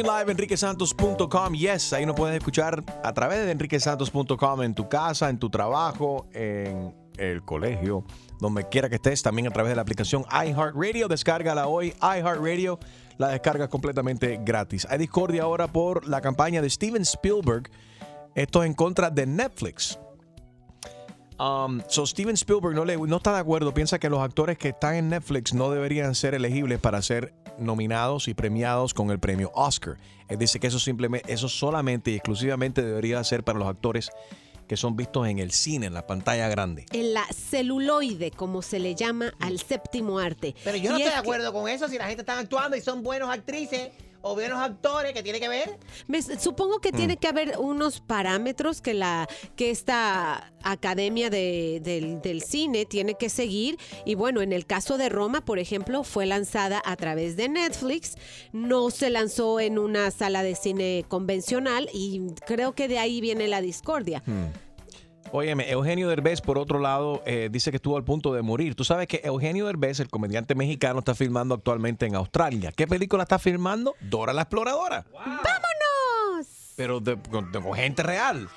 Live enriquesantos.com. Yes, ahí nos puedes escuchar a través de enriquesantos.com en tu casa, en tu trabajo, en el colegio, donde quiera que estés. También a través de la aplicación iHeartRadio. Descárgala hoy. iHeartRadio la descargas completamente gratis. Hay discordia ahora por la campaña de Steven Spielberg. Esto es en contra de Netflix. Um, so Steven Spielberg no, le, no está de acuerdo, piensa que los actores que están en Netflix no deberían ser elegibles para ser nominados y premiados con el premio Oscar. Él dice que eso simplemente, eso solamente y exclusivamente debería ser para los actores que son vistos en el cine, en la pantalla grande. En la celuloide, como se le llama al séptimo arte. Pero yo no Y estoy es de que- acuerdo con eso. Si la gente está actuando y son buenos actrices o buenos actores, ¿qué tiene que ver? Me- supongo que tiene que haber unos parámetros que la que esta academia de- del, del cine tiene que seguir y bueno en el caso de Roma por ejemplo fue lanzada a través de Netflix no se lanzó en una sala de cine convencional y creo que de ahí viene la discordia Hmm. Óyeme, Eugenio Derbez, por otro lado, eh, dice que estuvo al punto de morir. Tú sabes que Eugenio Derbez, el comediante mexicano, está filmando actualmente en Australia. ¿Qué película está filmando? Dora la Exploradora. vámonos Pero de- con, de- con gente real.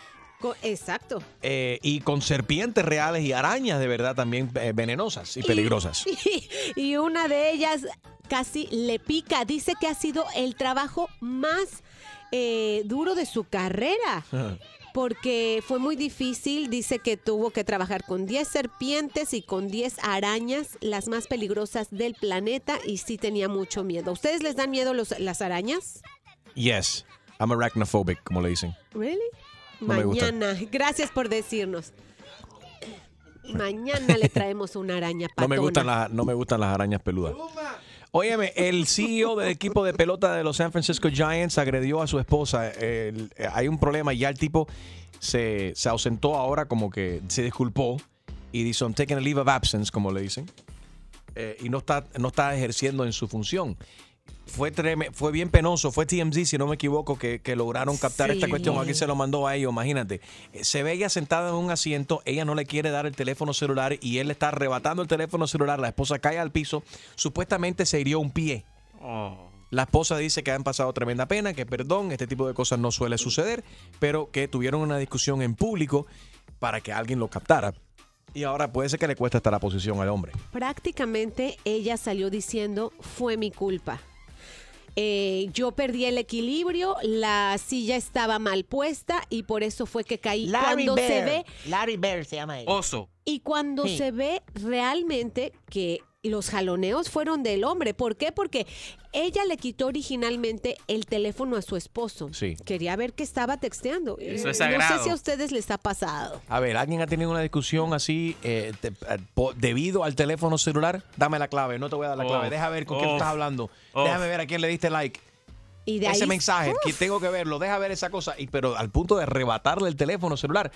Exacto Eh, y con serpientes reales y arañas de verdad también eh, venenosas y peligrosas. y una de ellas casi le pica dice que ha sido el trabajo más eh, duro de su carrera porque fue muy difícil. Dice que tuvo que trabajar con 10 serpientes y con 10 arañas, las más peligrosas del planeta, y sí tenía mucho miedo. ¿A ustedes les dan miedo los- las arañas? Yes, I'm arachnophobic, como le dicen. ¿Really? No. Mañana. Gracias por decirnos. Mañana le traemos una araña patona. No me gustan las, no me gustan las arañas peludas. Óyeme, el CEO del equipo de pelota de los San Francisco Giants agredió a su esposa. Eh, hay un problema, ya el tipo se, se ausentó ahora como que se disculpó y dice, I'm taking a leave of absence, como le dicen. Eh, y no está, no está ejerciendo en su función. Fue, treme- fue bien penoso, fue TMZ, si no me equivoco, que, que lograron captar Sí. esta cuestión. Aquí se lo mandó a ellos, imagínate. Eh, Se ve ella sentada en un asiento, ella no le quiere dar el teléfono celular y él le está arrebatando el teléfono celular. La esposa cae al piso, supuestamente se hirió un pie. La esposa dice que han pasado tremenda pena, que perdón, este tipo de cosas no suele suceder, pero que tuvieron una discusión en público para que alguien lo captara. Y ahora puede ser que le cueste hasta la posición al hombre. Prácticamente ella salió diciendo, fue mi culpa. Eh, yo perdí el equilibrio, la silla estaba mal puesta y por eso fue que caí. Larry Cuando se Bear. ve Larry Bear se llama él. Oso. Y cuando Sí. se ve realmente que los jaloneos fueron del hombre. ¿Por qué? Porque ella le quitó originalmente el teléfono a su esposo. Sí. Quería ver que estaba texteando. Eso es no sé sagrado. si a ustedes les ha pasado. A ver, ¿alguien ha tenido una discusión así eh, te- eh, po- debido al teléfono celular? Dame la clave, no te voy a dar la clave. Deja ver con quién estás hablando. Déjame ver a quién le diste like. Y de Ese ahí, mensaje, que tengo que verlo, deja ver esa cosa. Y, pero al punto de arrebatarle el teléfono celular.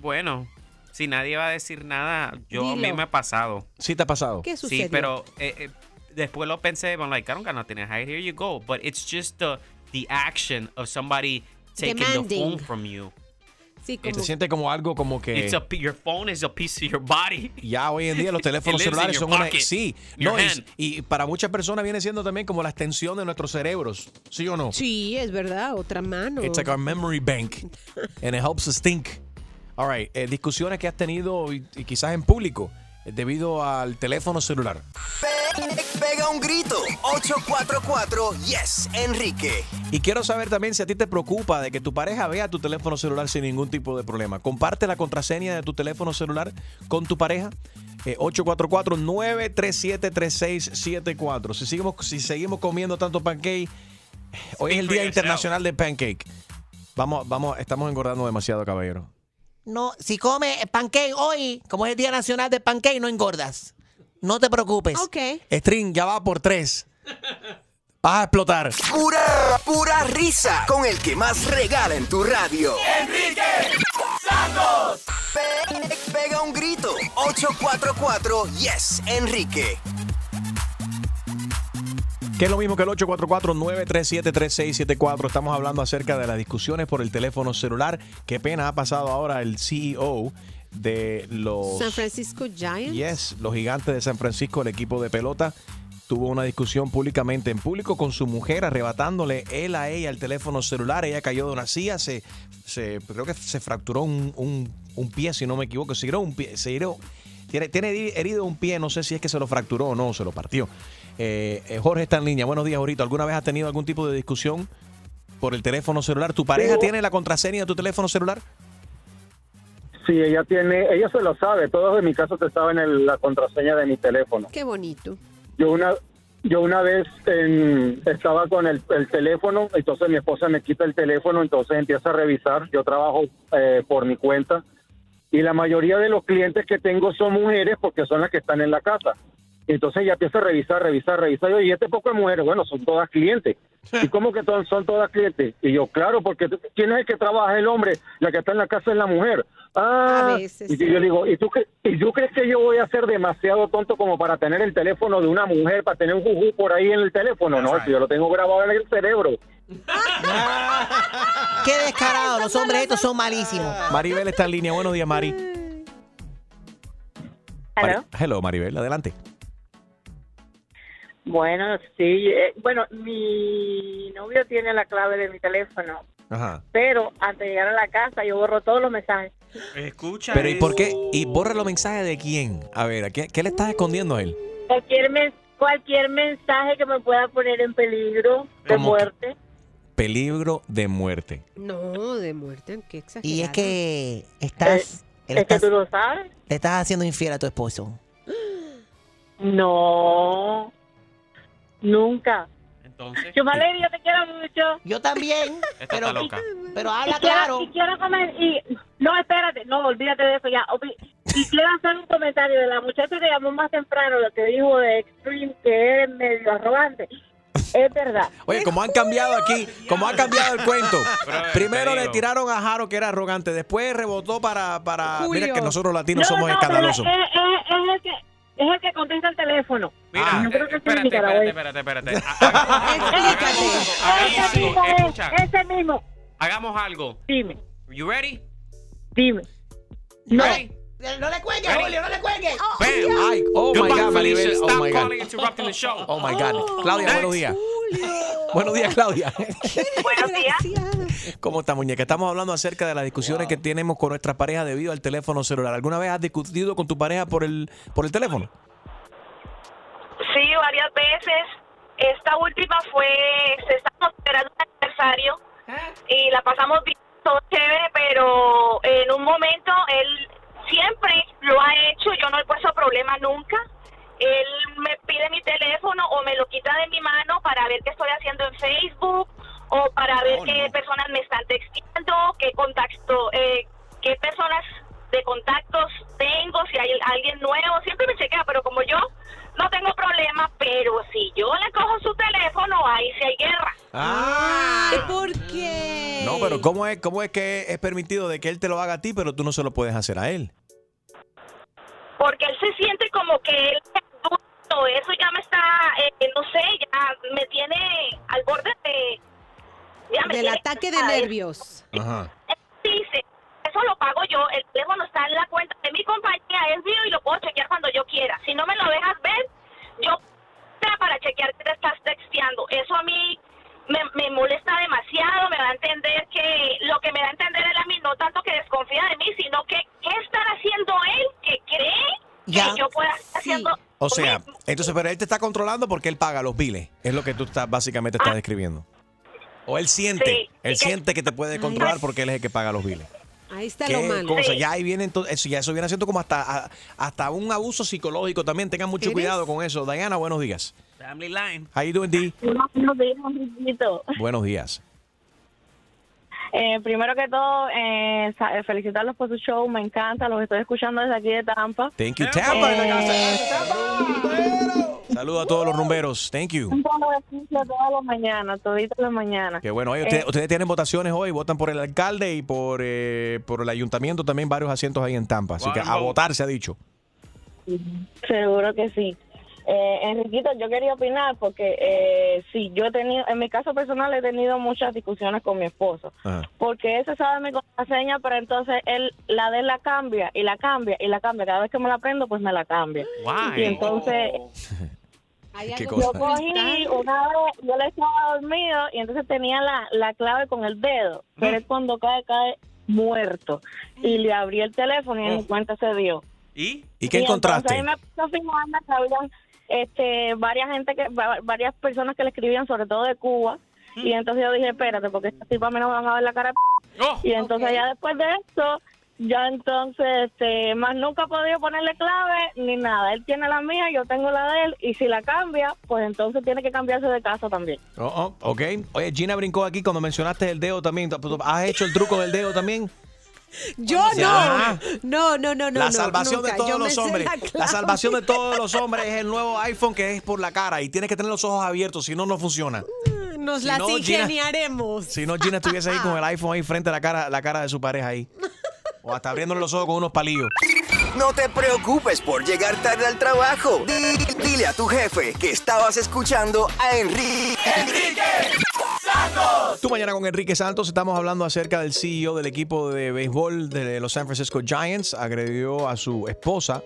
Bueno, si nadie va a decir nada, yo a mí Dilo. me ha pasado. Sí te ha pasado. ¿Qué Sí, sucedió? pero eh, eh, después lo pensé, I'm like, I don't got nothing to hide. Here you go. But it's just the the action of somebody taking the Demanding. phone from you. Sí, como- sientes como algo como que It's a, your phone is a piece of your body. ya hoy en día los teléfonos celulares son una pocket, sí, your no, y, y para muchas personas viene siendo también como la extensión de nuestros cerebros, ¿sí o no? Sí, es verdad, otra mano. It's like our memory bank and it helps us think. All right, eh, discusiones que has tenido y, y quizás en público eh, debido al teléfono celular. Pe- Pega un grito. 844 Yes, Enrique. Y quiero saber también si a ti te preocupa de que tu pareja vea tu teléfono celular sin ningún tipo de problema. Comparte la contraseña de tu teléfono celular con tu pareja. Eh, 844-937-3674. Si seguimos, si seguimos comiendo tanto pancake, hoy es el Día. Internacional del Pancake. Vamos, vamos, estamos engordando demasiado, caballero. No, si comes pancake hoy, como es el Día Nacional del Pancake, no engordas. No te preocupes. Ok. String ya va por tres. Vas a explotar. Pura, pura risa con el que más regala en tu radio. Enrique Santos. Pe- pega un grito. 844 Yes, Enrique. Que es lo mismo que el 844-937-3674. Estamos hablando acerca de las discusiones por el teléfono celular. Qué pena ha pasado ahora el CEO de los... San Francisco Giants. Yes, los gigantes de San Francisco, el equipo de pelota, tuvo una discusión públicamente en público con su mujer, arrebatándole él a ella el teléfono celular. Ella cayó de una silla, se, se- creo que se fracturó un, un- un pie, si no me equivoco. Se hirió un pie, se hirió- tiene, tiene heri- herido un pie, no sé si es que se lo fracturó o no, se lo partió. Eh, eh, Jorge está en línea. Buenos días, Jorito. ¿Alguna vez has tenido algún tipo de discusión por el teléfono celular? ¿Tu pareja Sí. tiene la contraseña de tu teléfono celular? Sí, ella tiene, ella se lo sabe. Todos en mi caso te saben el- la contraseña de mi teléfono. Qué bonito. Yo una, yo una vez en- estaba con el, el teléfono, entonces mi esposa me quita el teléfono, entonces empieza a revisar. Yo trabajo eh, por mi cuenta y la mayoría de los clientes que tengo son mujeres porque son las que están en la casa. Entonces ella empieza a revisar, revisar, revisar. Y yo, ¿y este poco de mujeres? Bueno, son todas clientes. ¿Y cómo que son todas clientes? Y yo, claro, porque ¿quién es el que trabaja? El hombre. La que está en la casa es la mujer. Ah, A veces, y sí. yo digo, ¿y tú, ¿y tú crees que yo voy a ser demasiado tonto como para tener el teléfono de una mujer, para tener un juju por ahí en el teléfono? No, si yo lo tengo grabado en el cerebro. Qué descarado, los hombres estos son malísimos. Maribel está en línea. Buenos días, Mari. Mari- Hello, Maribel. Adelante. Bueno, sí. eh, bueno, mi novio tiene la clave de mi teléfono, Ajá. pero antes de llegar a la casa yo borro todos los mensajes. Escucha. Pero ¿y por qué? ¿Y borra los mensajes de quién? A ver, ¿a qué, qué le estás escondiendo a él? Cualquier, men- cualquier mensaje que me pueda poner en peligro de muerte. Peligro de muerte. No, de muerte, qué exagerado. Y es que estás, le es que estás, tú lo sabes. le estás haciendo infiel a tu esposo. No, nunca. Entonces. Yo, Valeria, yo te quiero mucho. Yo también. Esta está loca. Pero Y habla quiero- claro. Y quiero comer. Y, no, espérate, no, olvídate de eso ya. Y quiero hacer un comentario de la muchacha que llamó más temprano, lo que dijo de Extreme, que es medio arrogante. Es verdad. Oye, como han cambiado aquí, como ha cambiado el cuento. Primero le tiraron a Jaro que era arrogante, después rebotó para... para mira que nosotros latinos No, somos no, escandalosos. pero Es, es- es el que, es el que contesta el teléfono. Mira, Yo creo que espérate, espérate, espérate, espérate. Ahí Ese mismo es, escucha. ese mismo. Hagamos algo. Dime, You ready? dime. No. No le cuelgues? Julio, no le cuelgues. Bam. Ay, oh my God. Felicia. Oh Stop my God. calling interrupting the show. Oh my God. Claudia, Next. buenos días. Buenos días, Claudia. Buenos días. ¿Cómo está, muñeca? Estamos hablando acerca de las discusiones que tenemos con nuestra pareja debido al teléfono celular. ¿Alguna vez has discutido con tu pareja por el, por el teléfono? Sí, varias veces. Esta última fue, se estábamos esperando un aniversario y la pasamos bien, todo chévere, pero en un momento él siempre lo ha hecho, yo no he puesto problema nunca. Él me pide mi teléfono o me lo quita de mi mano para ver qué estoy haciendo en Facebook o para ver qué personas me están texteando, qué contacto, eh, qué personas de contactos tengo, si hay alguien nuevo, siempre me chequea, pero como yo no tengo problema, pero si yo le cojo su teléfono, ahí sí hay guerra. Ah. ¿Por qué? No, pero ¿cómo es, ¿cómo es que es permitido de que él te lo haga a ti, pero tú no se lo puedes hacer a él? Porque él se siente como que él es adulto, eso ya me está, eh, no sé, ya me tiene al borde de... ya me Del tiene ataque de nervios. Ajá. Él dice, eso pago yo, el teléfono está en la cuenta de mi compañía, es mío y lo puedo chequear cuando yo quiera. Si no me lo dejas ver, yo sea para chequear que te estás texteando. Eso a mí me, me molesta demasiado, me da a entender que lo que me da a entender él a mí no tanto que desconfía de mí, sino que qué estará haciendo él que cree Ya. que yo pueda estar haciendo O sea, entonces, pero él te está controlando porque él paga los biles. Es lo que tú estás, básicamente estás describiendo. O él siente, Sí, él que- siente que te puede controlar porque él es el que paga los biles. Ahí está ¿Qué lo malo. cosa? Ya ahí viene entonces, eso, ya eso viene siendo como hasta, a- hasta un abuso psicológico también. Tengan mucho ¿Eres? cuidado con eso. Diana, buenos días. Family line. How you doing, D? Buenos días. Buenos días. Eh, primero que todo, eh, eh, felicitarlos por su show, me encanta, los estoy escuchando desde aquí de Tampa. Thank you, Tampa. Eh, Saludos a todos los rumberos. Thank you. un tono de oficio todas las mañanas, toditas las mañanas. Qué bueno. Oye, Eh, ustedes, tienen votaciones hoy, votan por el alcalde y por, eh, por el ayuntamiento también varios asientos ahí en Tampa. Así que a Wow. votar se ha dicho. Seguro que sí. Eh, Enriquito, yo quería opinar porque eh, sí, yo he tenido, en mi caso personal he tenido muchas discusiones con mi esposo, porque ese sabe mi contraseña, pero entonces él la de él la cambia y la cambia y la cambia. Cada vez que me la prendo, pues me la cambia. Why? Y entonces ¿Qué yo cogí una vez, yo le estaba dormido y entonces tenía la, la clave con el dedo, pero él cuando cae, cae muerto. Y le abrí el teléfono y en mi cuenta se dio. ¿Y? ¿Y qué Y encontraste? Entonces ahí me que habían este, varias gente que, va- varias personas que le escribían, sobre todo de Cuba. Y entonces yo dije, espérate, porque esta tipa a mí no me van a ver la cara. de p-". y entonces ya después de esto, ya entonces, este, más nunca he podido ponerle clave ni nada. Él tiene la mía, yo tengo la de él. Y si la cambia, pues entonces tiene que cambiarse de casa también. Oh, oh, ok. Oye, Gina brincó aquí cuando mencionaste el dedo también. ¿Tú- ¿Has hecho el truco del dedo también? Yo no. No, no, no, no. la no, salvación nunca. de todos los hombres. la salvación de todos los hombres es el nuevo iPhone que es por la cara y tienes que tener los ojos abiertos, si no, no funciona. Nos Si las no, Gina- ingeniaremos. Si no, Gina estuviese ahí con el iPhone ahí frente a la cara, la cara de su pareja ahí. O hasta abriéndole los ojos con unos palillos. No te preocupes por llegar tarde al trabajo. Di- dile a tu jefe que estabas escuchando a Enrique. Tú mañana con Enrique Santos estamos hablando acerca del CEO del equipo de béisbol de los San Francisco Giants. Agredió a su esposa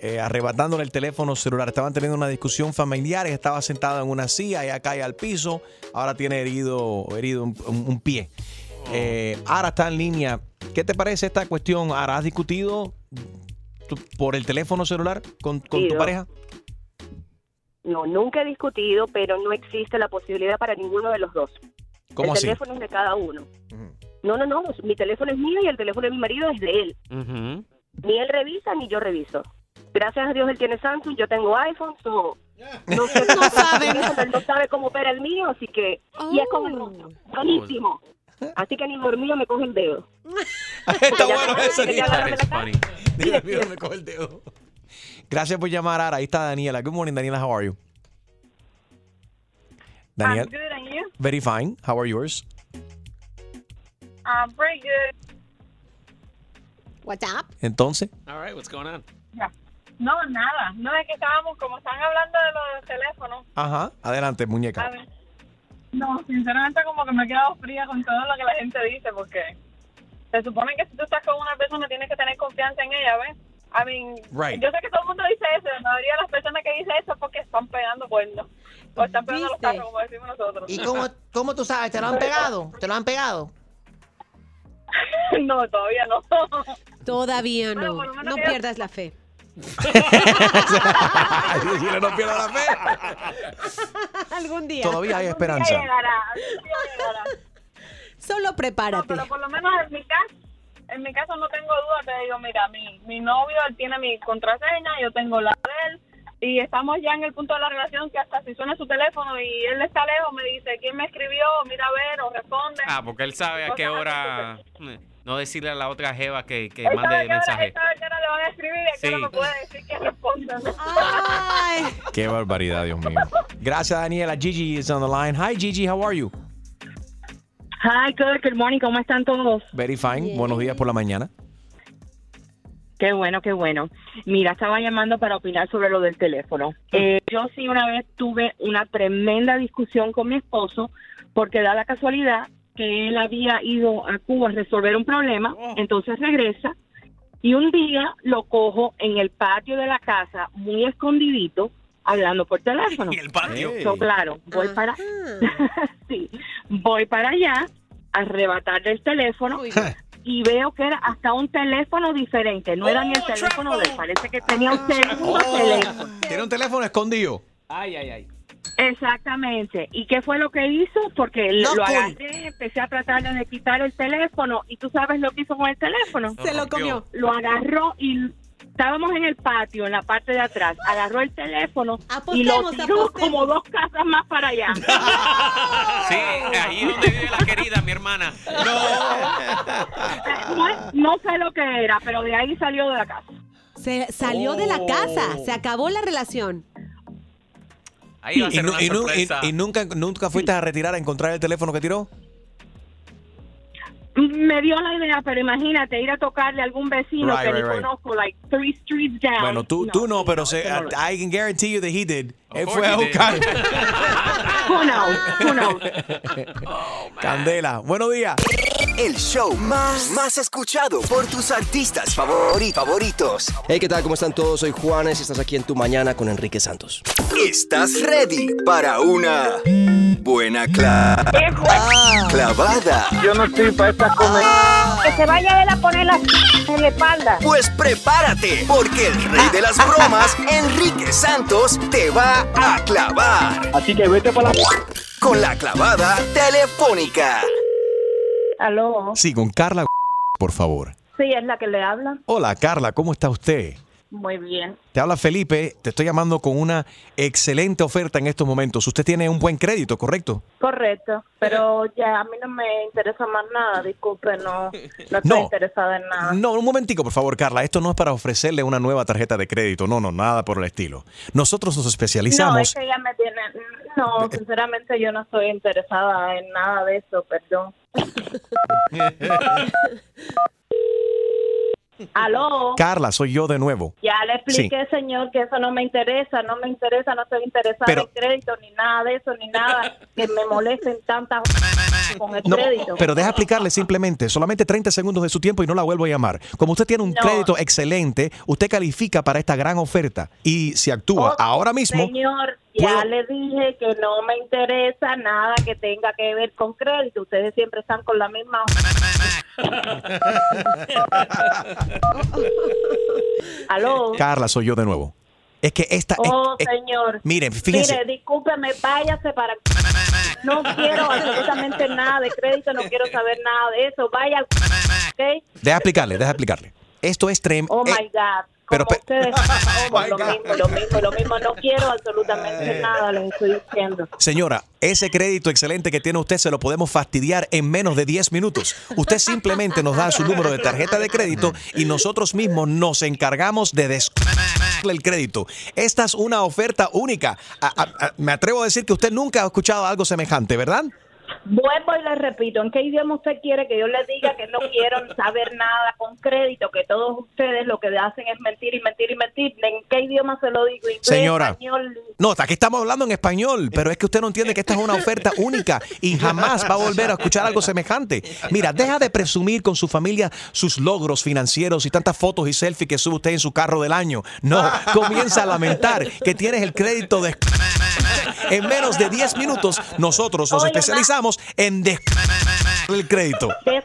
eh, arrebatándole el teléfono celular. Estaban teniendo una discusión familiar. Estaba sentada en una silla, ella cae al piso. Ahora tiene herido, herido un, un- un pie. Eh, Ara está en línea. ¿Qué te parece esta cuestión? Ara, ¿has discutido tu- por el teléfono celular con, con tu pareja? No, nunca he discutido, pero no existe la posibilidad para ninguno de los dos. ¿Cómo el así? teléfono es de cada uno. No, no, no, mi teléfono es mío y el teléfono de mi marido es de él. Ni él revisa ni yo reviso. Gracias a Dios él tiene Samsung, yo tengo iPhone, so, no, sé cómo sabe. él no sabe cómo opera el mío, así que y es con el otro, buenísimo. Así que ni dormido me coge el dedo. Está bueno eso. Dios mío, me coge el dedo. Gracias por llamar, Ara. Ahí está Daniela. Good morning, Daniela. How are you? Daniel. I'm good, and you? Very fine. How are yours? I'm pretty good. What's up? Entonces, All right, what's going on? No, nada. No es que estábamos, como están hablando de los teléfonos. ajá. Adelante, A muñeca. ver. No, sinceramente como que me he quedado fría con todo lo que la gente dice, porque se supone que si tú estás con una persona tienes que tener confianza en ella, ¿ves? I mean, Right. yo sé que todo el mundo dice eso, la mayoría de las personas que dicen eso es porque están pegando cuernos. O están pegando los carros, como decimos nosotros. ¿Y cómo, cómo tú sabes? ¿Te lo han pegado? ¿Te lo han pegado? No, todavía no. Todavía no. No pierdas la fe. Gina no pierda la fe. Algún día. Todavía hay día esperanza. llegará, día llegará. Solo prepárate. No, pero por lo menos en mi caso, en mi caso no tengo duda, te digo, mira, mi, mi novio, él tiene mi contraseña, yo tengo la de él, y estamos ya en el punto de la relación que hasta si suena su teléfono y él está lejos, me dice, ¿quién me escribió? Mira a ver, o responde. Ah, porque él sabe a qué hora eh, no decirle a la otra jeva que, que mande que mensaje. que ahora le van a escribir y que Sí. no me puede decir que responda. Qué barbaridad, Dios mío. Gracias, Daniela. Gigi is on the line. Hi, Gigi. How are you? Hi, good, good morning, ¿cómo están todos? Very fine. Buenos días por la mañana. Qué bueno, qué bueno. Mira, estaba llamando para opinar sobre lo del teléfono. Eh, yo sí una vez tuve una tremenda discusión con mi esposo porque da la casualidad que él había ido a Cuba a resolver un problema, entonces regresa y un día lo cojo en el patio de la casa, muy escondidito, hablando por teléfono. En el patio. So, claro, voy para, sí, voy para allá a arrebatarle el teléfono y veo que era hasta un teléfono diferente, no era ni el teléfono de él, parece que tenía un segundo teléfono. Tiene un teléfono escondido. Ay, ay, ay. Exactamente. ¿Y qué fue lo que hizo? Porque No, lo cool. agarré, empecé a tratar de quitar el teléfono y tú sabes lo que hizo con el teléfono. Se lo comió. Lo agarró y estábamos en el patio, en la parte de atrás. Agarró el teléfono y lo tiró apostemos. como dos casas más para allá. Sí, ahí es donde vive la querida, mi hermana. No, no sé lo que era, pero de ahí salió de la casa. Se salió de la casa, se acabó la relación. Ahí va a Y, ser nu- una y nu- y- sorpresa. y nunca, nunca fuiste a retirar a encontrar el teléfono que tiró. Me dio la idea, pero imagínate ir a tocarle a algún vecino Right, que ni right, right. conozco, like three streets down. Bueno, tú no, tú no pero se, I can guarantee you that he did. Él fue a buscar. Who knows? Who knows? Candela, buenos días. El show más, más escuchado por tus artistas favori- favoritos. Hey, ¿qué tal? ¿Cómo están todos? Soy Juanes y estás aquí en Tu Mañana con Enrique Santos. ¿Estás ready para una buena cla- clavada? Yo no estoy para esta comedia. Que se vaya él a poner la en la espalda. Pues prepárate, porque el rey de las bromas, Enrique Santos, te va a clavar. Así que vete para la... Con la clavada telefónica. Aló. Sí, con Carla, por favor. Sí, es la que le habla. Hola, Carla, ¿cómo está usted? Muy bien. Te habla Felipe, te estoy llamando con una excelente oferta en estos momentos. Usted tiene un buen crédito, ¿correcto? Correcto. Pero ya a mí no me interesa más nada. Disculpe, no, no estoy No. interesada en nada. No, un momentico, por favor, Carla. Esto no es para ofrecerle una nueva tarjeta de crédito. No, no, nada por el estilo. Nosotros nos No, es especializamos. que ya me tiene. No, sinceramente yo no estoy interesada en nada de eso, perdón. Aló. Carla, soy yo de nuevo. Ya le expliqué, señor, que eso no me interesa, no me interesa, no estoy interesada Pero- en crédito, ni nada de eso, ni nada que me molesten tantas con el No, crédito. pero deja explicarle simplemente, solamente 30 segundos de su tiempo y no la vuelvo a llamar. Como usted tiene un No. crédito excelente, usted califica para esta gran oferta. Y si actúa ahora mismo, Señor, ya puedo- le dije que no me interesa nada que tenga que ver con crédito. Ustedes siempre están con la misma. Aló. Carla, soy yo de nuevo. Es que esta... es- Oh, es- señor. miren, fíjense. Mire, discúlpeme, váyase para. No quiero absolutamente nada de crédito, no quiero saber nada de eso. Vaya al. ¿Ok? Deja explicarle, deja explicarle. Esto es trem... Oh eh, my God. Pero Como ustedes. Oh, lo mismo, lo mismo, lo mismo. No quiero absolutamente nada, les estoy diciendo. Señora, ese crédito excelente que tiene usted se lo podemos fastidiar en menos de 10 minutos. Usted simplemente nos da su número de tarjeta de crédito y nosotros mismos nos encargamos de des el crédito. Esta es una oferta única. A- a- a- me atrevo a decir que usted nunca ha escuchado algo semejante, ¿verdad? Vuelvo y le repito, ¿en qué idioma usted quiere que yo le diga que no quiero saber nada con crédito, que todos ustedes lo que hacen es mentir y mentir y mentir? ¿En qué idioma se lo digo? ¿Inglés, Señora. español? No, aquí estamos hablando en español, pero es que usted no entiende que esta es una oferta única y jamás va a volver a escuchar algo semejante. Mira, deja de presumir con su familia sus logros financieros y tantas fotos y selfies que sube usted en su carro del año. No, comienza a lamentar que tienes el crédito de... En menos de 10 minutos, nosotros nos Oye, especializamos en des... el crédito. ¿Qué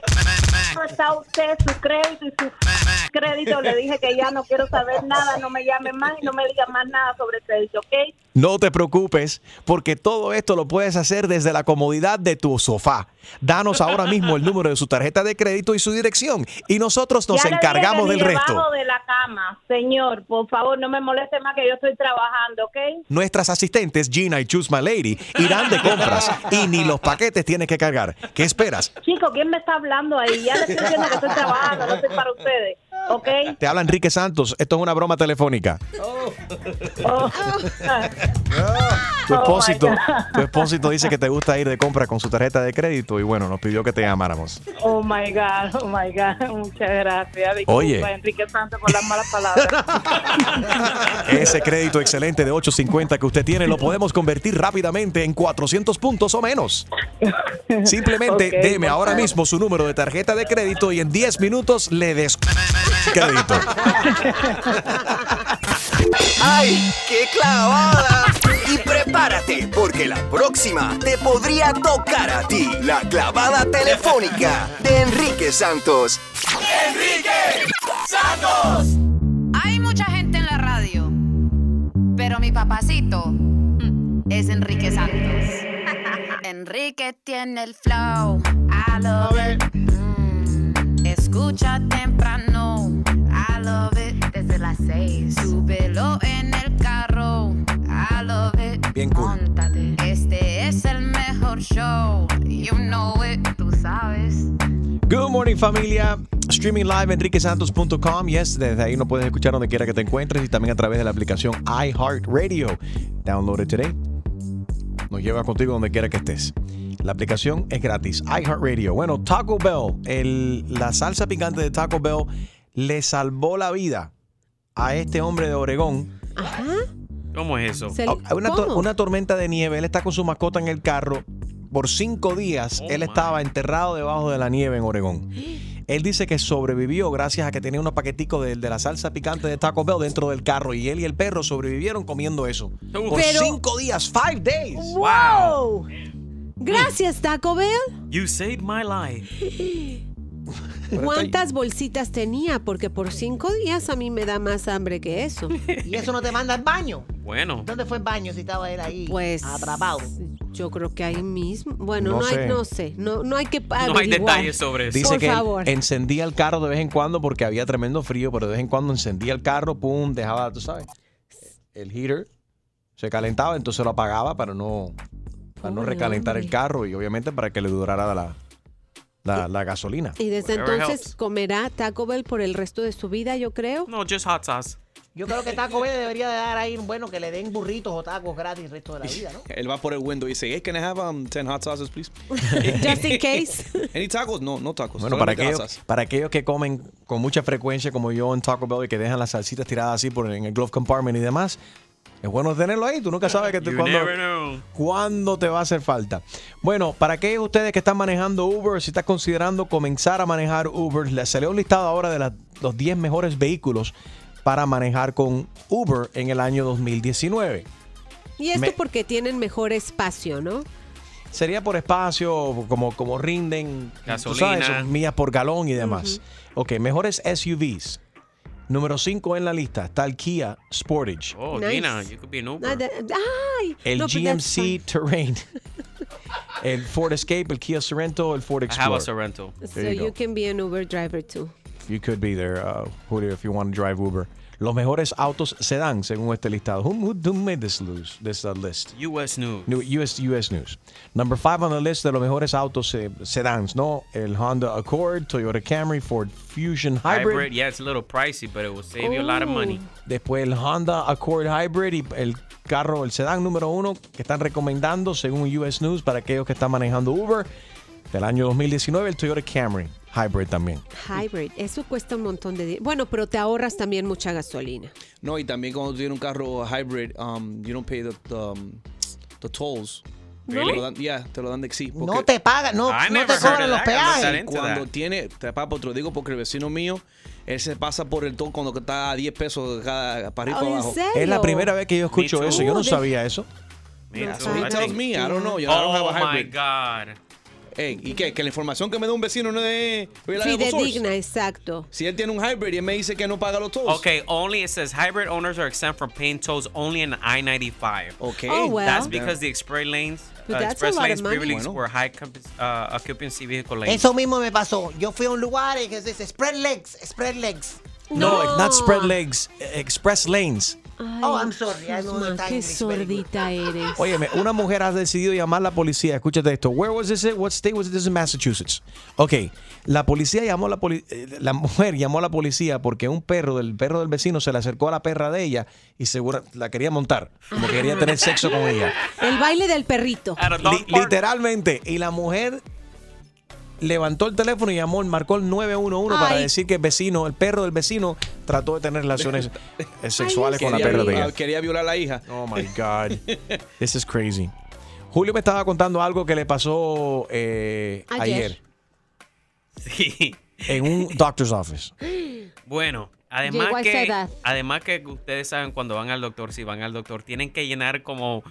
está usted, su crédito y su crédito? Le dije que ya no quiero saber nada, no me llame más y no me diga más nada sobre crédito, ¿ok? No te preocupes, porque todo esto lo puedes hacer desde la comodidad de tu sofá. Danos ahora mismo el número de su tarjeta de crédito y su dirección y nosotros nos Ya encargamos del resto. de la cama, señor, por favor, no me moleste más que yo estoy trabajando, ¿ok? Nuestras asistentes Gina y Choose My Lady irán de compras y ni los paquetes tienes que cargar. ¿Qué esperas? Chico, ¿quién me está hablando ahí? Ya le estoy diciendo que estoy trabajando, no estoy para ustedes. ¿Ok? Te habla Enrique Santos. Esto es una broma telefónica. Oh. Tu Oh, expósito, God. tu expósito dice que te gusta ir de compra con su tarjeta de crédito y bueno, nos pidió que te llamáramos. Oh my God, oh my God, muchas gracias. Disculpa, Oye. Enrique Santos con las malas palabras. Ese crédito excelente de 850 que usted tiene lo podemos convertir rápidamente en 400 puntos o menos. Simplemente Ok, deme ahora mismo su número de tarjeta de crédito y en 10 minutos le des crédito. ¡Ay, qué clavada! Y prepárate, porque la próxima te podría tocar a ti. La clavada telefónica de Enrique Santos. ¡Enrique Santos! Hay mucha gente en la radio, pero mi papacito mm, es Enrique Santos. Enrique tiene el flow, I love it. Mm, escucha temprano, love it. Desde las seis, súbelo en el carro, I love it. Bien cool. Este es el mejor show, you know it, tú sabes. Good morning familia. Streaming live enriquesantos.com. Yes, desde ahí nos puedes escuchar donde quiera que te encuentres y también a través de la aplicación iHeartRadio. Download it today. Nos lleva contigo donde quiera que estés. La aplicación es gratis. iHeartRadio. Bueno, Taco Bell, el- la salsa picante de Taco Bell le salvó la vida a este hombre de Oregón. ¿Cómo es eso? Ah, Una, una tormenta de nieve. Él está con su mascota en el carro. Por cinco días Oh, él estaba enterrado debajo de la nieve en Oregón. Él dice que sobrevivió gracias a que tenía unos paqueticos de, de la salsa picante de Taco Bell dentro del carro y él y el perro sobrevivieron comiendo eso. Por Pero- cinco días, five days. ¡Wow! Gracias, Taco Bell. You saved my life. ¿Cuántas bolsitas tenía? Porque por cinco días a mí me da más hambre que eso. ¿Y eso no te manda al baño? Bueno. ¿Dónde fue el baño si estaba él ahí Pues atrapado? yo creo que ahí mismo. Bueno, No no, sé. hay, no sé, no, no hay que No hay detalles sobre eso. Dice Por que favor. encendía el carro de vez en cuando porque había tremendo frío, pero de vez en cuando encendía el carro, pum, dejaba, tú sabes, el heater se calentaba, entonces lo apagaba para no, para no recalentar el carro y obviamente para que le durara la, la, la gasolina. Y desde Whatever entonces helps. comerá Taco Bell por el resto de su vida, yo creo. No, just hot sauce. Yo creo que Taco Bell debería de dar ahí, bueno, que le den burritos o tacos gratis el resto de la vida, ¿no? Él va por el window y dice, hey, can I have um, 10 hot sauces, please? Just in case. ¿Any tacos? No, no tacos. Bueno, para aquellos, para aquellos que comen con mucha frecuencia como yo en Taco Bell y que dejan las salsitas tiradas así por en el glove compartment y demás, es bueno tenerlo ahí. Tú nunca sabes que te, You cuándo, te va a hacer falta. Bueno, para aquellos de ustedes que están manejando Uber, si estás considerando comenzar a manejar Uber, les salió un listado ahora de los 10 mejores vehículos para manejar con Uber en el año 2019. Y esto Me- porque tienen mejor espacio, ¿no? Sería por espacio, como, como rinden, Gasolina. sabes, millas por galón y demás. Ok, mejores SUVs. Número 5 en la lista está el Kia Sportage. Oh, Nice. Gina, you could be an Uber. Ay, El no. GMC Terrain. el Ford Escape, el Kia Sorento, el Ford I have a Explorer. So you you, can be an Uber driver too. You could be there, uh, Julio, if you want to drive Uber. Los mejores autos sedán, según este listado. Who, who, who made this, lose, this uh, list? US News. New- US, US News. Number five on the list de los mejores autos eh, sedans, ¿no? El Honda Accord, Toyota Camry, Ford Fusion Hybrid. Hybrid. Yeah, it's a little pricey, but it will save you a lot of money. Después el Honda Accord Hybrid y el carro, el sedán número uno que están recomendando según US News para aquellos que están manejando Uber del año 2019, el Toyota Camry Hybrid también. Hybrid, eso cuesta un montón de dinero. Bueno, pero te ahorras también mucha gasolina. No, y también cuando tú tienes un carro hybrid, um, you don't pay the, the, um, the tolls. Really? Te lo dan, yeah, te lo dan de sí. No te pagan, no, I no te cobran los peajes. Cuando that. tiene, te papo, te lo digo porque el vecino mío, él se pasa por el toll cuando está a 10 pesos cada, para arriba y Oh, para ¿en abajo. serio? Es la primera vez que yo escucho eso. Yo no Oh, sabía eso. Too. what he tells me. I don't know. Yo I don't Oh have a my hybrid. God. Ey, ¿Y qué? Que la información que me da un vecino no es. Fidedigna, exacto. Si él tiene un hybrid y él me dice que no paga los tolls. Okay, only it says hybrid owners are exempt from paying tolls only in I-95. Okay. Oh, well. That's because the express lanes, But uh, express lanes previously Bueno. were high uh, occupancy vehicle lanes. Eso mismo me pasó. Yo fui a un lugar y que dice spread legs, spread legs. No, not spread legs, express lanes. Oh, I'm sorry. Qué sordita eres. Óyeme, una mujer ha decidido llamar a la policía. Escúchate esto. Where was this? What state was this in Massachusetts? Ok, la policía llamó a la poli- eh, la mujer llamó a la policía porque un perro del perro del vecino se le acercó a la perra de ella y segura la quería montar, como que quería tener sexo con ella. El baile del perrito. Li- literalmente. Y la mujer levantó el teléfono y llamó, marcó el 911 para Ay. decir que el vecino, el perro del vecino, trató de tener relaciones eh, sexuales con la perra de ella. Quería violar a la hija. Oh my God. This is crazy. Julio me estaba contando algo que le pasó eh, Ayer. ayer. Sí. en un doctor's office. Bueno, además Llegó que, además que ustedes saben cuando van al doctor, si van al doctor, tienen que llenar como,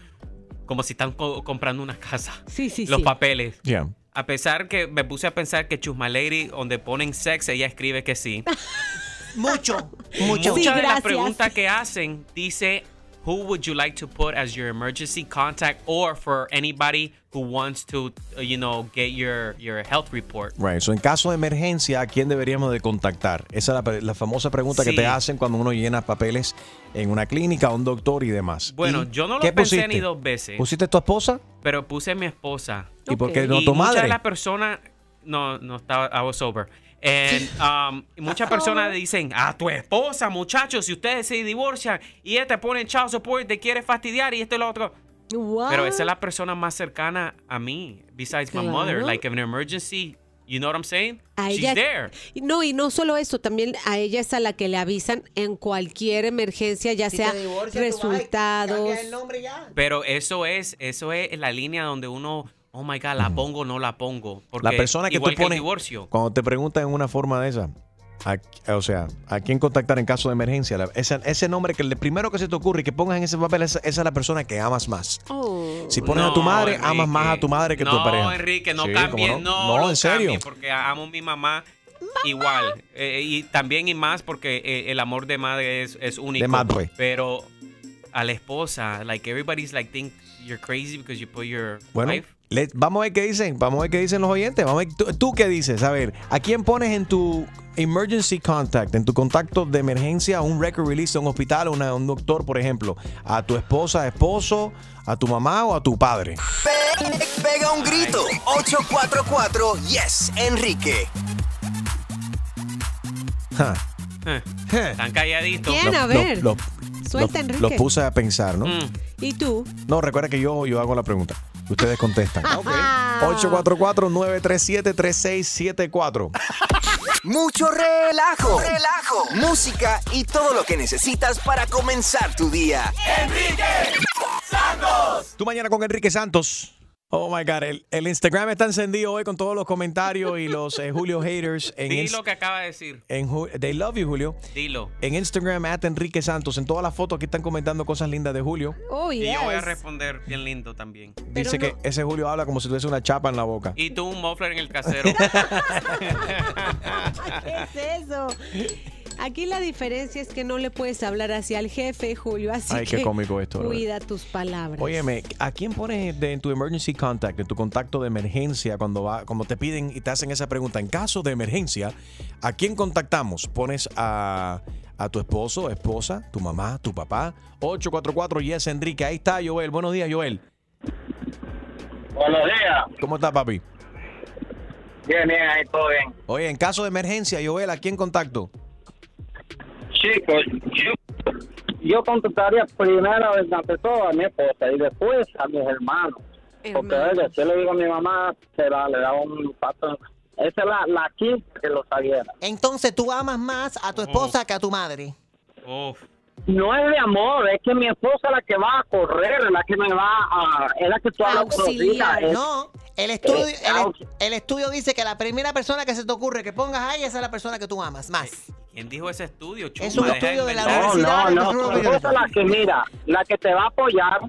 como si están co- comprando una casa. Sí, sí, Los sí. papeles. Yeah. A pesar que me puse a pensar que Chusma Lady, donde ponen sex, ella escribe que sí. Mucho, Muchas mucho. de las preguntas que hacen dice who would you like to put as your emergency contact or for anybody who wants to uh, you know get your your health report. Right. So, en caso de emergencia, ¿a quién deberíamos de contactar? Esa es la, famosa pregunta que te hacen cuando uno llena papeles en una clínica, un doctor y demás. Bueno, ¿Y yo no lo pensé pusiste? ni dos veces. ¿Pusiste tu esposa? Pero puse a mi esposa. ¿Y por qué no Y tu Muchas madre? de las personas no no estaba I was sober. And, um, muchas personas dicen, a tu esposa, muchachos, si ustedes se divorcian y ella te pone en child support, te quiere fastidiar y esto y lo otro. Pero esa es la persona más cercana a mí, besides my mother. Like, if an emergency, you know what I'm saying? A She's ella, there. No, y no solo eso, también a ella es a la que le avisan en cualquier emergencia, ya Si sea resultados. cambia el nombre ya. Pero eso es, eso es la línea donde uno, oh my God, la pongo o no la pongo. Porque La persona que igual tú pones, divorcio. cuando te preguntan en una forma de esa, a- o sea, ¿a quién contactar en caso de emergencia? La- ese, ese nombre que el primero que se te ocurre y que pongas en ese papel, esa, esa es la persona que amas más. Si pones a tu No, madre, Enrique. amas más a tu madre que a tu no, pareja. Enrique, no Sí, cambies, ¿cómo no, no? en serio. porque amo a mi mamá igual. Eh, y también y más porque eh, el amor de madre es, es único. De madre. Pero a la esposa, like everybody's like think you're crazy because you put your Bueno, wife. Le- vamos a ver qué dicen, vamos a ver qué dicen los oyentes. Vamos a ver, ¿tú, tú qué dices? A ver, ¿a quién pones en tu emergency contact, en tu contacto de emergencia, a un record release de un hospital, a una- un doctor, por ejemplo? ¿A tu esposa, esposo, a tu mamá o a tu padre? Pe- pega un grito. 844 Yes, Enrique. Ja. Están calladitos. ¿Quién? A Los- ver. los- Suelta, los- Enrique. Los puse a pensar, ¿no? Mm. ¿Y tú? No, recuerda que yo, yo hago la pregunta. Ustedes contestan. Ah. 844-937-3674. Mucho relajo. Relajo. Música y todo lo que necesitas para comenzar tu día. Enrique Santos. Tú mañana con Enrique Santos. Oh my God, el, el Instagram está encendido hoy con todos los comentarios y los eh, Julio haters. En Di Inst- lo que acaba de decir. en They love you, Julio. Dilo. En Instagram, at Enrique Santos. En todas las fotos aquí están comentando cosas lindas de Julio. Oh, Y yo voy a responder bien lindo también. Dice que ese Julio habla como si tuviese una chapa en la boca. Y tú un muffler en el casero. ¿Qué es eso? Aquí la diferencia es que no le puedes hablar así al jefe, Julio, así Ay, que qué cómico esto, cuida tus palabras. Óyeme, ¿a quién pones de- en tu emergency contact, en tu contacto de emergencia, cuando va, cuando te piden y te hacen esa pregunta? En caso de emergencia, ¿a quién contactamos? ¿Pones a, a tu esposo, esposa, tu mamá, tu papá? 844 Yes Enrique. Ahí está Joel. Buenos días, Joel. Buenos días. ¿Cómo está, papi? Bien, bien, ahí todo bien. Oye, en caso de emergencia, Joel, ¿a quién contacto? Chicos, yo, yo contestaría primero ante todo a mi esposa y después a mis hermanos. Porque oye, si yo le digo a mi mamá, se la, le da un pato. Esa es la, la quinta que lo saliera. Entonces tú amas más a tu esposa que a tu madre. No es de amor, es que mi esposa es la que va a correr, es la que me va a... Es la que tú es- No, el estudio, Eh, el, el estudio dice que la primera persona que se te ocurre que pongas ahí, esa es la persona que tú amas más. ¿Quién dijo ese estudio? Chuma? Es un estudio de la. No, universidad. no, no. esposa es la que mira, la que te va a apoyar,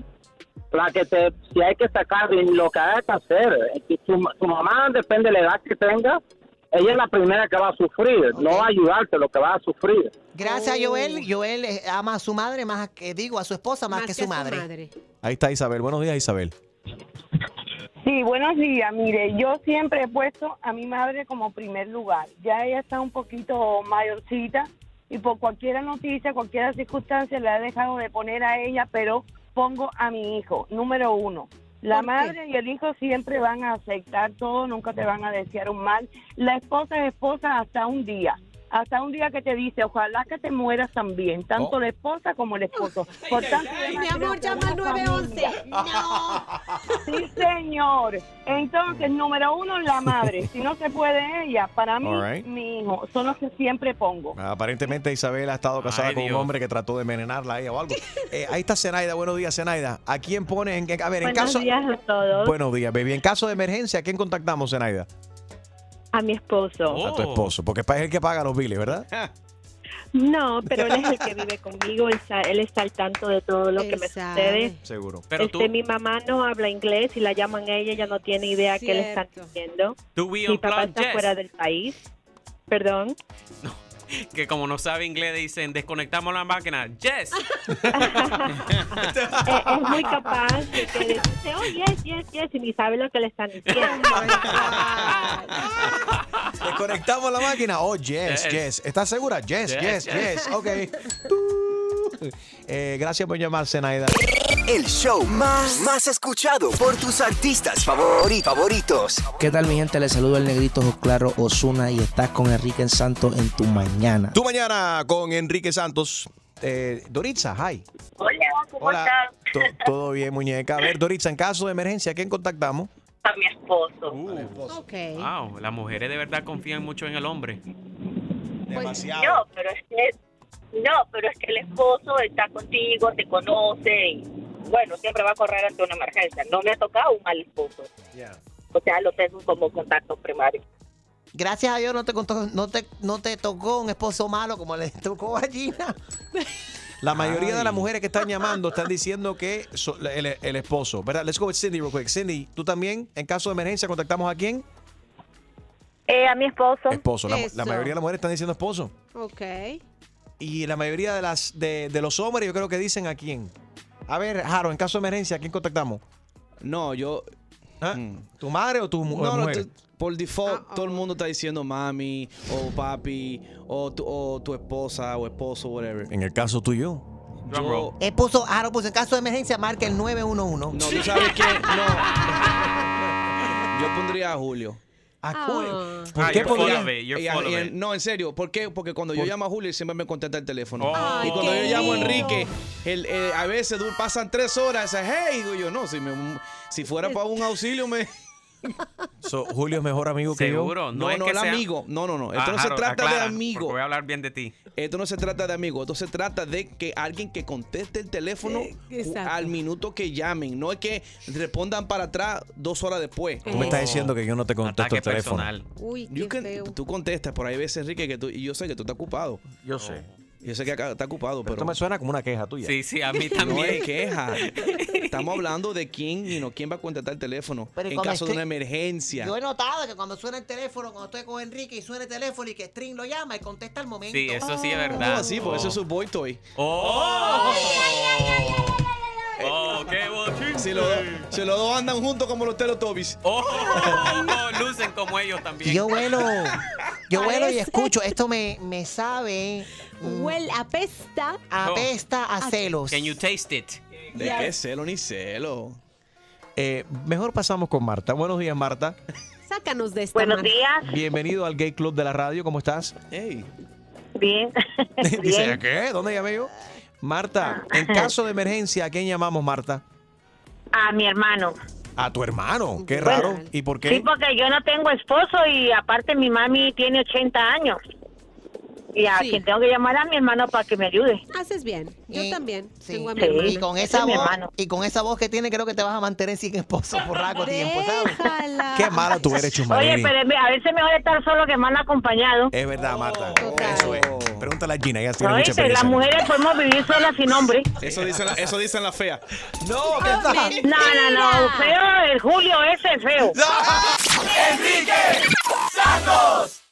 la que te, si hay que sacar lo que hay que hacer. Si tu, tu mamá, depende de la edad que tenga, ella es la primera que va a sufrir, no va a ayudarte, lo que va a sufrir. Gracias a Joel, Joel eh, ama a su madre más que digo, a su esposa más, que, su madre. Ahí está Isabel. Buenos días, Isabel. Sí, buenos días. Mire, yo siempre he puesto a mi madre como primer lugar. Ya ella está un poquito mayorcita y por cualquier noticia, cualquier circunstancia le he dejado de poner a ella, pero pongo a mi hijo, número uno. La madre y el hijo siempre van a aceptar todo, nunca te van a desear un mal. La esposa es esposa hasta un día. Hasta un día que te dice, ojalá que te mueras también, tanto Oh. la esposa como el esposo. Por tanto, Mi amor, llama al 911. No. Sí, señor. Entonces, número uno, la madre. Si no se puede ella, para mí, right. mi hijo. Son los que siempre pongo. Aparentemente Isabel ha estado casada Ay, con un hombre que trató de envenenarla a ella o algo. Eh, ahí está Zenaida. Buenos días, Zenaida. ¿A quién pone? En, a ver, en Buenos caso. días a todos. Buenos días, baby. En caso de emergencia, ¿a quién contactamos, Zenaida? A mi esposo. A tu esposo, porque es el que paga los biles, ¿verdad? No, pero él es el que vive conmigo. Él está, él está al tanto de todo lo que me sucede. Seguro. Pero este, tú, mi mamá no habla inglés y la llaman a ella, ella no tiene idea qué le están diciendo. Mi papá está fuera del país. Perdón. que como no sabe inglés dicen desconectamos la máquina. Eh, es muy capaz de que le dice, oh, yes, yes, yes, y ni sabe lo que le están diciendo. Desconectamos la máquina. Oh, yes, Yes. yes. ¿Estás segura? Yes, yes, Yes, yes. yes. Ok. Eh, gracias por llamar, Zenaida. El show más, más escuchado por tus artistas favori- favoritos. ¿Qué tal mi gente? Les saludo el negrito Claro Osuna y estás con Enrique Santos en tu mañana. Tu mañana con Enrique Santos. Eh, Doritza, hi. Hola, ¿cómo Hola. estás? To- Todo bien, muñeca. A ver, Doritza, en caso de emergencia, ¿a quién contactamos? A mi esposo. Ok. Wow, las mujeres de verdad confían mucho en el hombre. Demasiado. No, pero es que no, pero es que el esposo está contigo, te conoce y bueno, siempre va a correr ante una emergencia. No me ha tocado un mal esposo. O sea, lo tengo como contacto primario. Gracias a Dios no te, contó- no te, no te tocó un esposo malo como le tocó a Gina. La mayoría de las mujeres que están llamando están diciendo que so- el, el esposo, ¿verdad? Let's go with Cindy real quick. Cindy, ¿tú también, en caso de emergencia, contactamos a quién? Eh, a mi esposo. Esposo. La mayoría de las mujeres están diciendo esposo. Ok. Y la mayoría de las de, de los hombres yo creo que dicen a quién. A ver, Jaro, en caso de emergencia, ¿a quién contactamos? No, yo. ¿Ah? Mm. ¿Tu madre o tu mu- No, no, mujer? tú- por default, todo el mundo está diciendo mami, o papi, o tu, o tu esposa, o esposo, whatever. En el caso tuyo. Yo, Él puso, Aaron puso, en caso de emergencia, marca el 911. no, tú sabes que. No. Yo pondría a Julio. Ah. ¿Por Ah, qué you're full podría- of it, you're Y a- full of y it. en- no, en serio. ¿Por qué? Porque cuando yo Por- llamo a Julio, él siempre me contesta el teléfono. Ay, y cuando yo llamo a. Enrique, él, eh, a veces pasan tres horas. dice, Hey, digo yo, no, si, me, si fuera para un auxilio, me. So, Julio es mejor amigo que yo. Seguro, no, No, es no, que el sea- amigo. No, no, no. Esto Ah, no se trata de amigo. voy a hablar bien de ti. Esto no se trata de amigo, esto se trata de que alguien que conteste el teléfono Eh, al minuto que llamen, no es que respondan para atrás dos horas después. Tú me estás diciendo que yo no te contesto Ataque el teléfono. personal. Uy, qué can- feo. tú contestas, por ahí veces, Enrique, que tú, y yo sé que tú estás ocupado. Yo sé. Yo sé que acá está ocupado, Pero pero, esto me suena como una queja tuya. Sí, sí, a mí no también. es queja. Estamos hablando de quién, y no quién va a contestar el teléfono Pero en caso de una emergencia. Yo he notado que cuando suena el teléfono, cuando estoy con Enrique y suena el teléfono y que String lo llama y contesta al momento. Sí, eso sí es No, verdad. así, porque eso es su boy toy. Oh. Oh, qué bochinche. Si los, si los dos andan juntos como los Teletubbies. Oh, lucen como ellos también. Yo bueno, yo bueno y escucho, esto me, me sabe, mm, Huele, apesta. apesta a celos. Can you taste it? ¿De qué celo ni celo? Eh, mejor pasamos con Marta. Buenos días, Marta. Sácanos de esta Buenos días. Bienvenido al Gay Club de la Radio. ¿Cómo estás? Hey. Bien. Dice, Bien. ¿qué? ¿Dónde llamé yo? Marta, en caso de emergencia, ¿a quién llamamos, Marta? A mi hermano. A tu hermano. Qué Bueno. raro. ¿Y por Sí, qué? porque yo no tengo esposo y aparte mi mami tiene 80 años. Y a Sí. quien tengo que llamar a mi hermano para que me ayude. Haces bien. Yo Y- también. Sí. Tengo a mi Sí. hermano. Y con esa es mi voz, hermano. y con esa voz que tiene, creo que te vas a mantener sin esposo por largo tiempo. Qué mala tú eres, Oye, Chumarini. pero a veces mejor estar solo que mal acompañado. Es verdad, Marta. Total. Eso es la Gina, ella tiene no, mucha dice, Las mujeres podemos vivir solas sin hombre. Eso dicen, la, eso dicen las feas. No, ¿qué ah, tal? No, no, no, feo, el Julio ese es feo. No. ¡Enrique Santos!